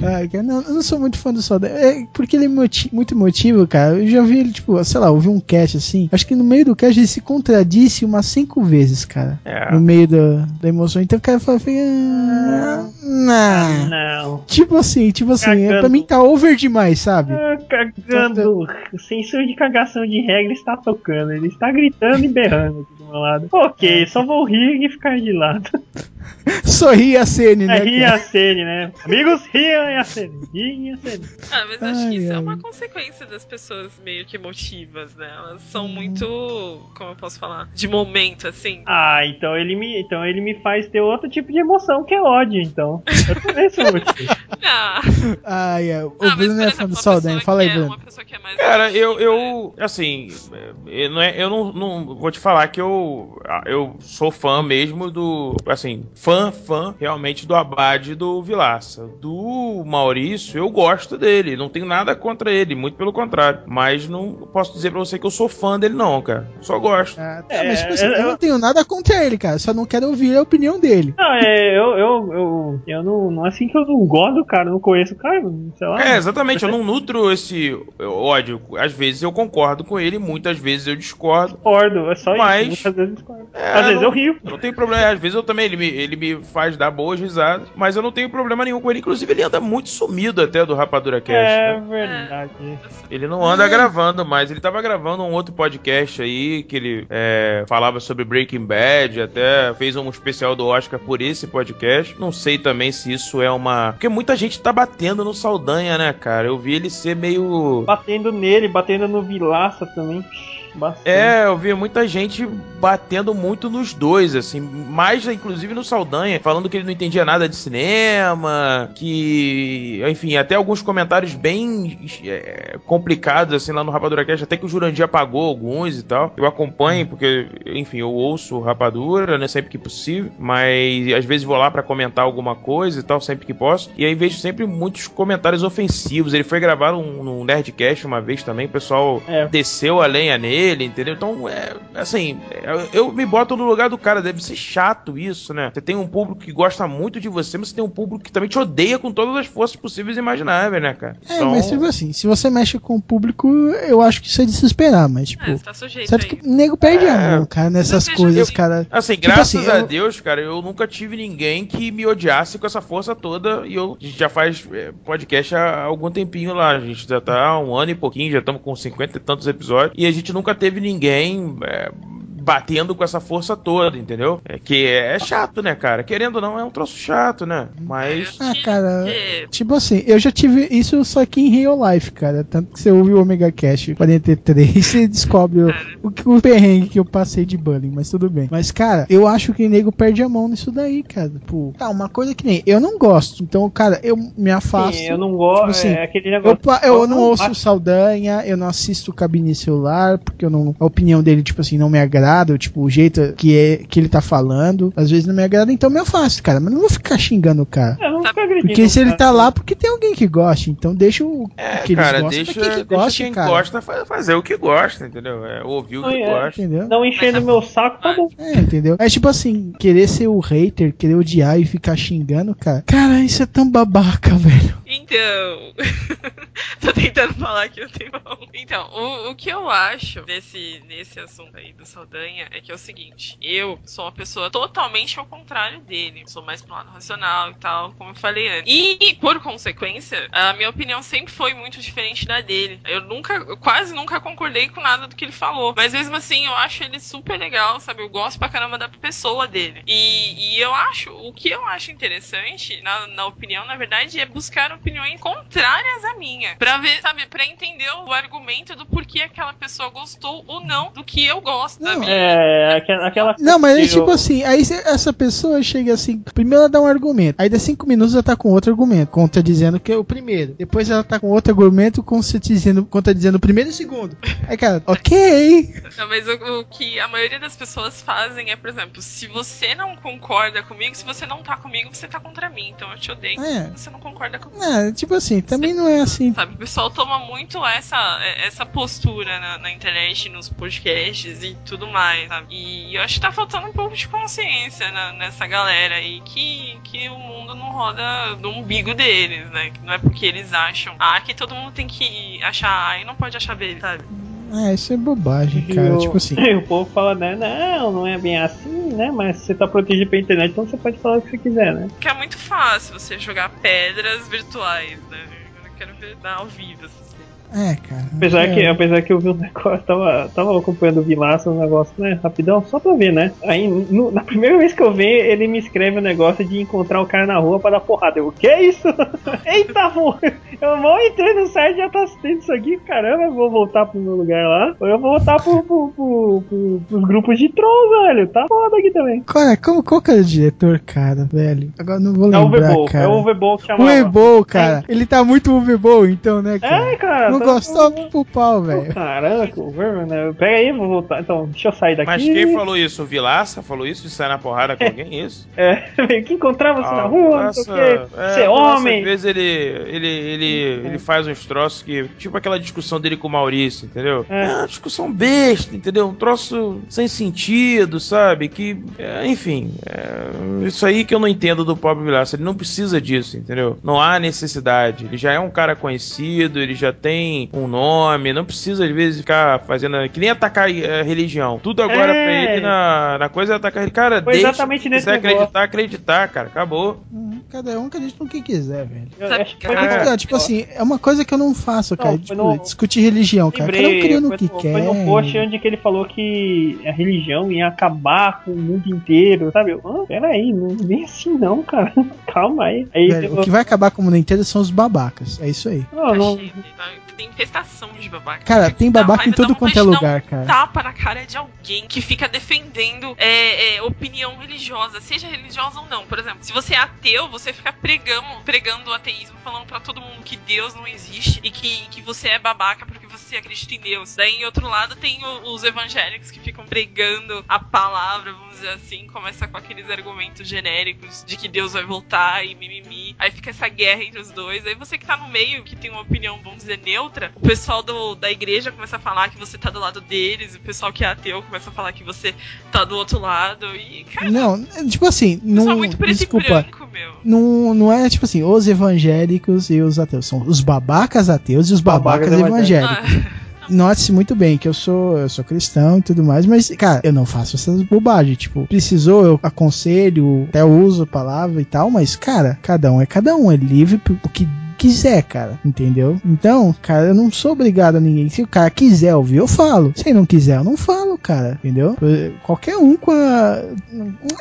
Ai, cara, não, eu não sou muito fã do Saldanha. É porque ele é muito emotivo, cara. Eu já vi ele, tipo, sei lá, ouvi um cast assim. Acho que no meio do cast ele se contradisse umas cinco vezes, cara. É. No meio da, da emoção. Então o cara fala, fica, ah, não. Não. Tipo assim, tipo assim, é, pra mim tá over demais, sabe? Ah, cagando. O sensor de cagação de regra está tocando. Ele está gritando e berrando lado. Ok, só vou rir e ficar de lado. Sorri a cena, né? É, cara? a cena, né? Amigos, riam e a cena. Riem e a cena. Ah, mas acho Ai, que isso é ai. uma consequência das pessoas meio que emotivas, né? Elas são Hum. muito, como eu posso falar, de momento, assim. Ah, então ele me, então ele me faz ter outro tipo de emoção que é ódio, então. Eu também sou muito. Ah, Ai, o ah, Bruno é fã do Saldanha. Fala aí, que é Bruno. Uma pessoa que é Cara, eu, eu assim, é, eu não, é- eu não, não vou te falar que eu, eu sou fã mesmo do, assim, fã, fã realmente do Abade e do Vilaça. Do Maurício, eu gosto dele, não tenho nada contra ele, muito pelo contrário. Mas não posso dizer pra você que eu sou fã dele não, cara. Só gosto. Ah, tá, É, mas tipo assim, eu- eu não tenho nada contra ele, cara. Só não quero ouvir a opinião dele. Não, é, eu, eu, eu, eu não, não é assim que eu não gosto do cara, não conheço o cara, sei lá. É, exatamente, eu não nutro esse ódio. Às vezes eu concordo com ele, muitas vezes eu discordo. discordo, é só Mas- isso. Muitas vezes eu discordo. É, Às vezes não- eu rio. Não tem problema, às vezes eu também, ele me, ele me faz dar boas risadas, mas eu não tenho problema nenhum com ele. Inclusive, ele anda muito sumido até do Rapadura Cast. É né? verdade. Ele não anda gravando mais, ele tava gravando um outro podcast aí, que ele é, falava sobre Breaking Bad, até fez um especial do Oscar por esse podcast. Não sei também se isso é uma. Porque muita gente tá batendo no Saldanha, né, cara? Eu vi ele ser meio. Batendo nele, batendo no Vilaça também. Bastante. É, eu vi muita gente batendo muito nos dois, assim, mais inclusive no Saldanha, falando que ele não entendia nada de cinema, que, enfim, até alguns comentários bem é, complicados, assim, lá no Rapadura Cast, até que o Jurandir apagou alguns e tal. Eu acompanho, porque, enfim, eu ouço Rapadura, né, sempre que possível, mas às vezes vou lá pra comentar alguma coisa e tal, sempre que posso, e aí vejo sempre muitos comentários ofensivos. Ele foi gravar um, num Nerdcast uma vez também, o pessoal É. desceu a lenha nele, entendeu? Então, é, assim, eu, eu me boto no lugar do cara, deve ser chato isso, né? Você tem um público que gosta muito de você, mas você tem um público que também te odeia com todas as forças possíveis e imagináveis, né, cara? É, mas tipo assim, se você mexe com o público, eu acho que isso é de se esperar, mas tipo. É, você tá sujeito Certo aí. que o nego perde É. a mão, cara, nessas coisas, eu- cara. Assim, Tipo graças assim, a eu- Deus, cara, eu nunca tive ninguém que me odiasse com essa força toda e eu a gente já faz é, podcast há algum tempinho lá. A gente já tá há um ano e pouquinho, já estamos com 50 e tantos episódios e a gente nunca teve ninguém é, batendo com essa força toda, entendeu? É que é chato, né, cara? Querendo ou não, é um troço chato, né? Mas. Ah, cara. É, Tipo assim, eu já tive isso só que em real life, cara. Tanto que você ouve o Omega Cash 43 e você descobre o, o, que- o perrengue que eu passei de bullying, mas tudo bem. Mas, cara, eu acho que o nego perde a mão nisso daí, cara. Tipo, tá, uma coisa que nem. Eu não gosto. Então, cara, eu me afasto. Sim, eu não gosto. Tipo assim, é aquele Eu, negócio. pa- eu não ouço acho- Saldanha, eu não assisto cabine celular, porque eu não, a opinião dele, tipo assim, não me agrada, tipo, o jeito que, é, que ele tá falando, às vezes não me agrada, então eu me afasto, cara. Mas não vou ficar xingando o cara. É, não fica gritando, Porque se ele tá lá, porque tem alguém que gosta, então deixa o É, que eles cara, gostam deixa, pra quem que deixa gosta, quem cara. gosta fa- fazer o que gosta, entendeu? É, ouvir o que é. gosta. Entendeu? Não enchendo meu saco, tá bom. É, entendeu? É tipo assim, querer ser o hater, querer odiar e ficar xingando, cara. Cara, isso é tão babaca, velho. Então. Tô tentando falar aqui um tempão. Então, o, o que eu acho desse, desse assunto aí do Saldanha é que é o seguinte: eu sou uma pessoa totalmente ao contrário dele. Sou mais pro lado racional e tal, como eu falei antes. E, por consequência, a minha opinião sempre foi muito diferente da dele. Eu nunca, eu quase nunca concordei com nada do que ele falou. Mas mesmo assim, eu acho ele super legal, sabe? Eu gosto pra caramba da pessoa dele. E, e eu acho, o que eu acho interessante, na, na opinião, na verdade, é buscar opiniões contrárias à minha. Pra ver, sabe? Pra entender o argumento do porquê aquela pessoa gostou ou não do que eu gosto, Não, sabe? É, aquela. aquela Não, mas é que tipo eu- assim, aí essa pessoa chega assim, primeiro ela dá um argumento, aí dá cinco minutos ela tá com outro argumento, contradizendo que é o primeiro. Depois ela tá com outro argumento, contradizendo, contradizendo o primeiro e o segundo. Aí, cara, ok. Não, mas o, o que a maioria das pessoas fazem é, por exemplo, se você não concorda comigo, se você não tá comigo, você tá contra mim. Então eu te odeio. É. Você não concorda comigo. É, tipo assim, também não é assim. Sabe, o pessoal toma muito essa, essa postura na, na internet, nos podcasts e tudo mais, sabe? E eu acho que tá faltando um pouco de consciência na- nessa galera aí que, que o mundo não roda no umbigo deles, né? Que não é porque eles acham A que todo mundo tem que achar A e não pode achar B, sabe? É, isso é bobagem, E cara. o- Tipo assim. o povo fala, né? Não, não é bem assim, né? Mas você tá protegido pela internet, então você pode falar o que você quiser, né? Porque é muito fácil você jogar pedras virtuais, né? Eu quero ver ao vivo, assim. É, cara. Apesar, é. que, apesar que eu vi um negócio, tava, tava acompanhando o Vilaça, um negócio, né, rapidão, só pra ver, né? Aí, no- na primeira vez que eu vi, ele me escreve um negócio de encontrar o cara na rua pra dar porrada. Eu, o que é isso? Eita, pô! Eu mal entrei no site e já tá assistindo isso aqui, caramba, eu vou voltar pro meu lugar lá. Ou eu vou voltar pro, pro, pro, pro- pros grupos de troll, velho. Tá foda aqui também. Cara, como, qual que era o diretor, cara, velho? Agora não vou É o lembrar, cara. é o Vebol que O chamava. Ebol, cara. Ele tá muito Ubebol, então, né, cara? É, cara. não gostou pro pau, velho. Que over, né? Pega aí, vou voltar. Então, deixa eu sair daqui. Mas quem falou isso? O Vilaça falou isso? De sair na porrada com alguém? Isso? É, que encontrava você na Ah, rua, não sei o quê. é, Você é homem. Às vezes ele, ele, ele, ele faz uns troços que. Tipo aquela discussão dele com o Maurício, entendeu? É. É uma discussão besta, entendeu? Um troço sem sentido, sabe? Que. é, enfim. é, isso aí que eu não entendo do pobre Vilaça. Ele não precisa disso, entendeu? Não há necessidade. Ele já é um cara conhecido, ele já tem um nome. Não precisa, às vezes, ficar fazendo. Que nem atacar a religião. Tudo agora É. pra ele na, na coisa é atacar. Cara, Foi deixa, exatamente se nesse negócio. acreditar, acreditar, cara. Acabou. Uhum, Cada um acredita no que quiser, velho. Eu Sabe acho que foi é- Cara, tipo assim, é uma coisa que eu não faço, cara. Não, tipo, foi no- discutir religião, cara. Cada um Lembrei, cria no foi, que no- quer. foi no post onde que ele falou que a religião ia acabar com o mundo inteiro, sabe? Eu, ah, peraí, não bem assim não, cara. Calma aí. Aí Velho, eu- o que vai acabar com o mundo inteiro são os babacas. É isso aí. não, não, Achei? Tem infestação de babaca. Cara, tem Dá babaca em dá quanto é lugar, um cara. Tapa na cara de alguém que fica defendendo é, é, opinião religiosa, seja religiosa ou não. Por exemplo, se você é ateu, você fica pregando, pregando o ateísmo, falando pra todo mundo que Deus não existe e que, que você é babaca porque você acredita em Deus. Daí, em outro lado, tem o- os evangélicos que ficam pregando a palavra, vamos dizer assim, começa com aqueles argumentos genéricos de que Deus vai voltar e mimimi. Aí fica essa guerra entre os dois. Aí você que tá no meio, que tem uma opinião, vamos dizer, neutra, o pessoal do, da igreja começa a falar que você tá do lado deles, o pessoal que é ateu começa a falar que você tá do outro lado. E, cara, Não, é, tipo assim, não, não. muito preto Desculpa. e branco, meu. Não, não é tipo assim, os evangélicos e os ateus. São os babacas ateus e os babacas, Babacas evangélicos. Note-se muito bem que eu sou, eu sou cristão e tudo mais, mas, cara, eu não faço essas bobagens. Tipo, precisou, eu aconselho, até uso a palavra e tal, mas, cara, cada um é cada um, é livre pro que quiser, cara, entendeu? Então, cara, eu não sou obrigado a ninguém. Se o cara quiser ouvir, eu falo. Se ele não quiser, eu não falo, cara, entendeu? Qualquer um com a.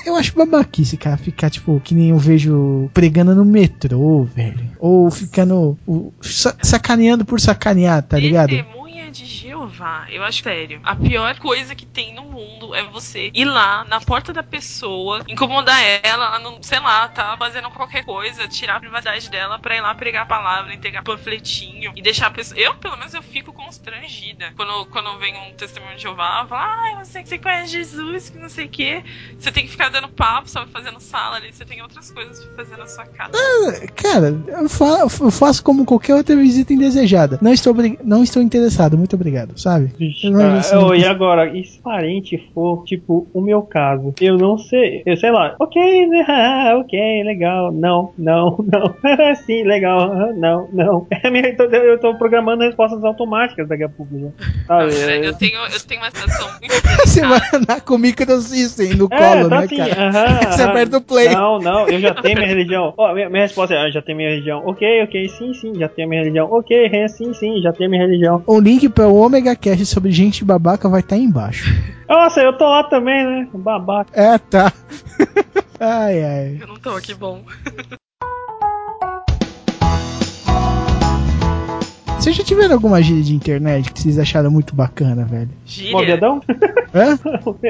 Eu acho babaquice, cara, ficar, tipo, que nem eu vejo pregando no metrô, velho. Ou ficando. o- sa- sacaneando por sacanear, tá ligado? Testemunha de Jeová, eu acho sério. A pior coisa que tem no mundo é você ir lá na porta da pessoa, incomodar ela, ela não, sei lá, tá fazendo qualquer coisa, tirar a privacidade dela pra ir lá pregar a palavra, entregar panfletinho e deixar a pessoa. Eu, pelo menos, eu fico constrangida. Quando, quando vem um testemunho de Jeová, fala, ah, você, você conhece Jesus, que não sei o quê. Você tem que ficar dando papo, só fazendo sala ali, você tem outras coisas pra fazer na sua casa. Cara, eu eu faço como qualquer outra visita indesejada. Não estou, não estou interessado, muito obrigado. Sabe? Eu cara. assim, Oh, e agora, e se parente for, tipo, o meu caso? Eu não sei. Eu sei lá, ok, né? ah, ok, legal. Não, não, não. Sim, legal. ah, Não, não. É minha- Eu tô, eu tô programando respostas automáticas daqui a pouco já. Sabe? É- eu, tenho, eu tenho uma situação muito Você vai andar com o microsystem no É, colo, tá né, assim, cara? aham, Você aham. aperta o play. Não, não, eu já tenho minha religião. Ó, minha, minha resposta é, ah, já tenho minha religião. Ok, ok, sim, sim, já tenho minha religião. Ok, é, sim, sim, já tenho minha religião. O link para o Omega Cast sobre gente babaca vai estar aí embaixo. Nossa, eu tô lá também, né? Babaca. É, tá. ai, ai. Eu não tô aqui bom. Vocês já tiveram alguma gíria de internet que vocês acharam muito bacana, velho? Gíria. Moviadão? Hã?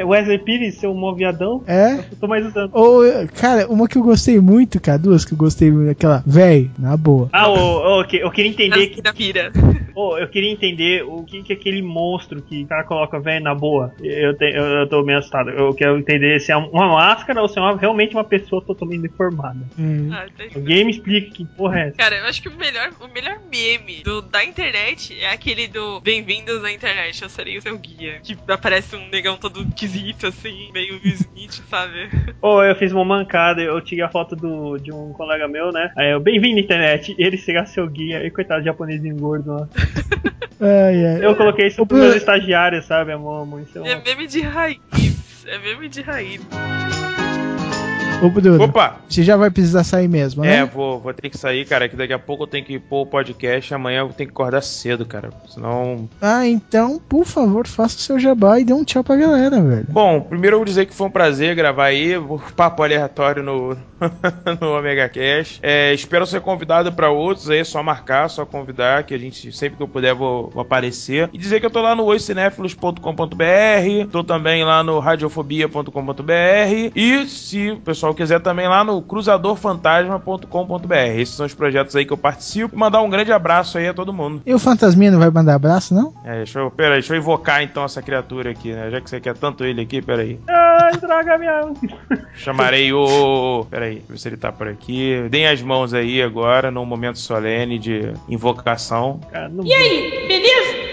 Wesley Pires, seu moviadão. É? Eu tô mais usando. Ou, cara, uma que eu gostei muito, cara, duas que eu gostei muito, aquela, véi, na boa. Ah, ô, que- eu queria entender que. da pira. ô, eu queria entender o que, que é aquele monstro que o cara coloca, velho, na boa. Eu, te- eu, eu tô meio assustado. Eu quero entender se é uma máscara ou se é uma- realmente uma pessoa totalmente deformada. Hum. Ah, tá Alguém me explica que porra é essa. Cara, eu acho que o melhor, o melhor meme do, da internet é aquele do Bem-vindos à internet, eu serei o seu guia. Que aparece um negão todo esquisito, assim, meio Smith, sabe? Ou eu fiz uma mancada, eu tirei a foto do, de um colega meu, né? Aí eu, bem-vindo internet, e ele será seu guia, e coitado japonês engordo lá. Ai, ai. Eu coloquei isso pros meus estagiários, sabe, amor? Isso é É uma... meme de raiz. É meme de raiz. Ô, Bruno, Opa! você já vai precisar sair mesmo, É, né? vou, vou ter que sair, cara, que daqui a pouco eu tenho que pôr o podcast. Amanhã eu tenho que acordar cedo, cara. Senão. Ah, então, por favor, faça o seu jabá e dê um tchau pra galera, velho. Bom, primeiro eu vou dizer que foi um prazer gravar aí. o Papo aleatório no, no Omega Cash. É, espero ser convidado pra outros aí, é só marcar, só convidar, que a gente, sempre que eu puder, vou, vou aparecer. E dizer que eu tô lá no oicinéfilos.com.br, tô também lá no radiofobia.com.br e se o pessoal quiser também lá no cruzadorfantasma.com.br. Esses são os projetos aí que eu participo. Mandar um grande abraço aí a todo mundo. E o Fantasminha não vai mandar abraço, não? É, deixa eu, pera aí, deixa eu invocar então essa criatura aqui, né? Já que você quer tanto ele aqui, pera aí. Ai, traga minha... Chamarei o. Pera aí, deixa eu ver se ele tá por aqui. Deem as mãos aí agora, num momento solene de invocação. Cara, não... E aí, beleza?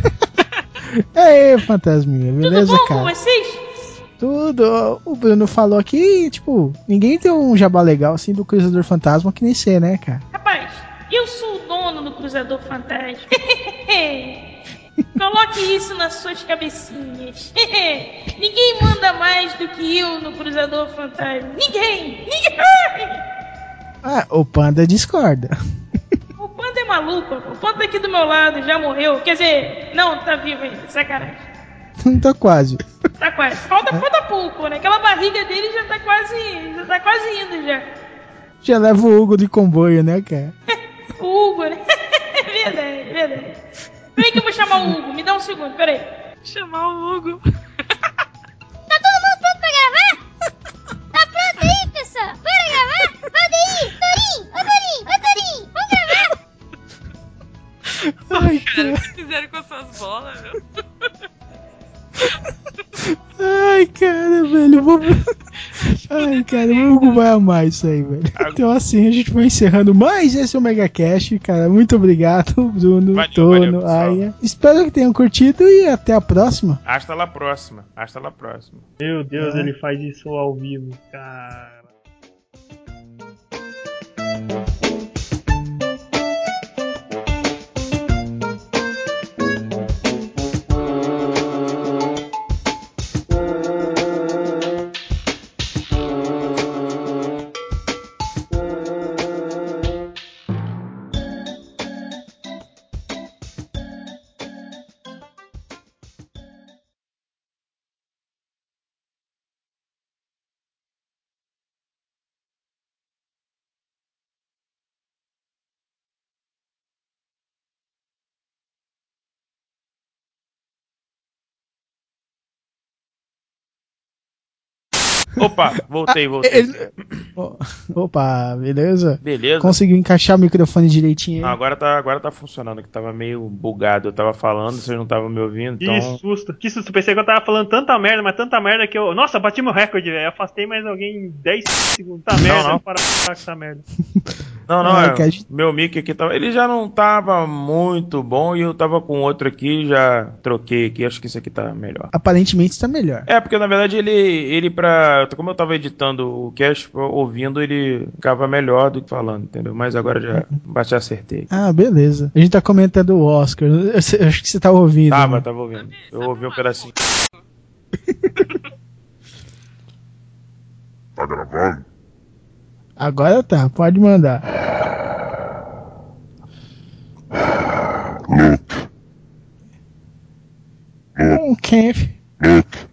E aí, Fantasminha, Tudo beleza, bom com cara? vocês? Tudo. O Bruno falou aqui, tipo, ninguém tem um jabá legal assim do Cruzador Fantasma que nem você, né, cara? Rapaz, eu sou o dono do Cruzador Fantasma. Coloque isso nas suas cabecinhas. Ninguém manda mais do que eu no Cruzador Fantasma. Ninguém! Ninguém! Ah, o Panda discorda. O Panda é maluco. O Panda tá aqui do meu lado, já morreu. Quer dizer, não, tá vivo ainda. Sacanagem. Não tá quase. Tá quase. Falta, falta pouco, né? Aquela barriga dele já tá quase. Já tá quase indo já. Já leva o Hugo de comboio, né, cara? O Hugo, né? verdade, verdade. Peraí que eu vou chamar o Hugo. Me dá um segundo, peraí. Chamar o Hugo. Tá todo mundo pronto pra gravar? Tá pronto aí, pessoal? Bora gravar? Aí, Torinho! Ô, Torinho! Ô, Torinho! Vamos gravar? Ai, Cara, cara. o que fizeram com as suas bolas, meu? Ai, cara, velho. Vou... Ai, cara, o Hugo vai amar isso aí, velho. Então, assim, a gente vai encerrando mais esse Omega Cash, cara. Muito obrigado, Bruno, Valeu, Tono, valeu. Aya. Espero que tenham curtido e até a próxima. Hasta lá próxima. Hasta lá próxima. Meu Deus, É. ele faz isso ao vivo, cara. Opa, voltei, voltei. Ele- O- Opa, beleza? Beleza. Conseguiu encaixar o microfone direitinho Ah, aí? agora tá, agora tá funcionando, que tava meio bugado. Eu tava falando, vocês não estavam me ouvindo, Que então. susto. Que susto. Pensei que eu tava falando tanta merda, mas tanta merda que eu. Nossa, bati meu recorde, velho. Afastei mais alguém em 10 segundos. Tá merda, não. para com essa merda. Não, não, Ah, é, que a gente- meu mic aqui tava. Ele já não tava muito bom e eu tava com outro aqui, já troquei aqui. Acho que esse aqui tá melhor. Aparentemente está melhor. É, porque na verdade ele, ele pra. Como eu tava editando o cast, ouvindo, ele ficava melhor do que falando, entendeu? Mas agora já bati acertei. Ah, beleza. A gente tá comentando o Oscar. Eu, acho que você tá ouvindo. Tava, né? tava ouvindo. Eu ouvi um pedacinho. Tá gravando? Agora tá, pode mandar. Luke, Um Kef. Luke.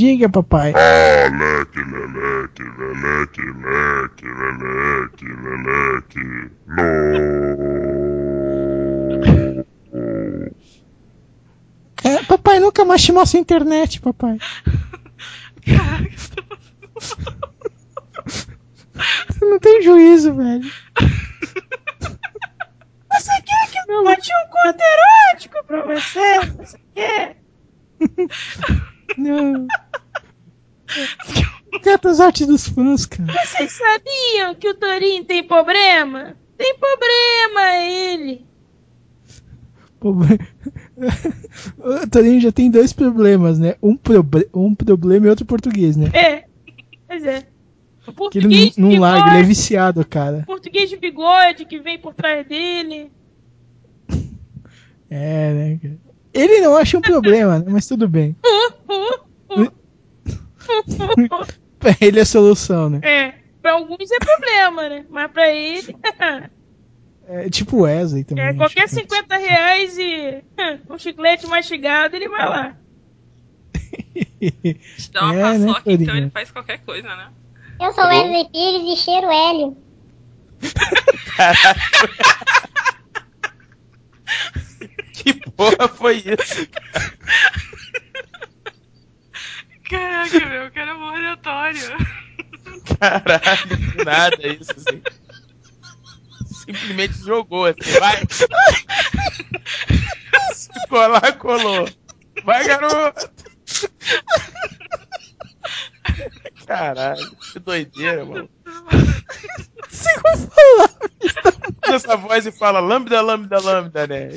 Diga, papai. Ah, leque, leleque, leleque, leque, leleque, leleque. No. É, papai nunca mais te mostra a internet, papai. Você não tem juízo, velho. Você quer que eu bote um conto erótico pra você? Você quer? Não. Canta as artes dos fãs, cara. Vocês sabiam que o Torinho tem problema? Tem problema ele. O Torinho já tem dois problemas, né? Um, proble um problema e outro português, né? É. Pois é. O Que ele português de não, não larga, ele é viciado, cara. português de bigode que vem por trás dele. É, né? Ele não acha um problema, né? Mas tudo bem. Pra ele é a solução, né? É. Pra alguns é problema, né? Mas pra ele. É tipo Wesley também. É, acho qualquer que- 50 reais e um chiclete mastigado, ele vai lá. Se dá uma É, né, paçoca, então Torinho? ele faz qualquer coisa, né? Eu sou Wesley Pires e cheiro hélio. Que porra foi isso? Caraca, meu, que era um aleatório. Caralho, nada isso assim. Simplesmente jogou assim, vai. Se colar, colou. Vai, garoto. Caralho, que doideira, mano. Usa essa voz e fala lambda, lambda, lambda, né?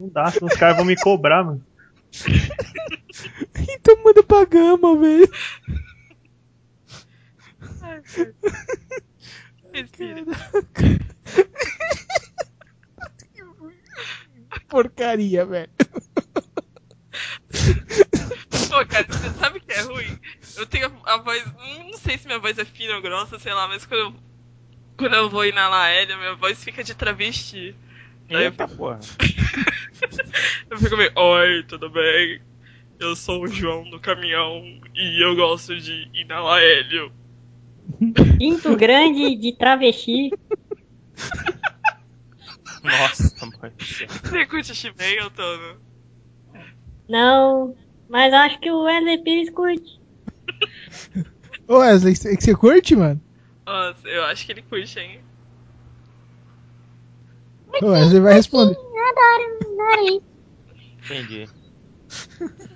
Não dá, senão os caras vão me cobrar, mano. Então manda pra gama, velho. Respira. Porcaria, velho. Pô, cara, você sabe que é ruim? Eu tenho a, a voz. Não sei se minha voz é fina ou grossa, sei lá, mas quando eu, quando eu vou inalar Hélia, minha voz fica de travesti. Eu, Eita porra. eu fico meio, oi, tudo bem? Eu sou o João do caminhão e eu gosto de inalar hélio. Pinto grande de travesti. Nossa, mãe. Você curte Shimei, Antônio? Não, mas acho que o Wesley Pires curte. Ô Wesley, você você curte, mano? Nossa, eu acho que ele curte, hein? O Wesley vai responder. Eu adoro, adoro isso. Entendi.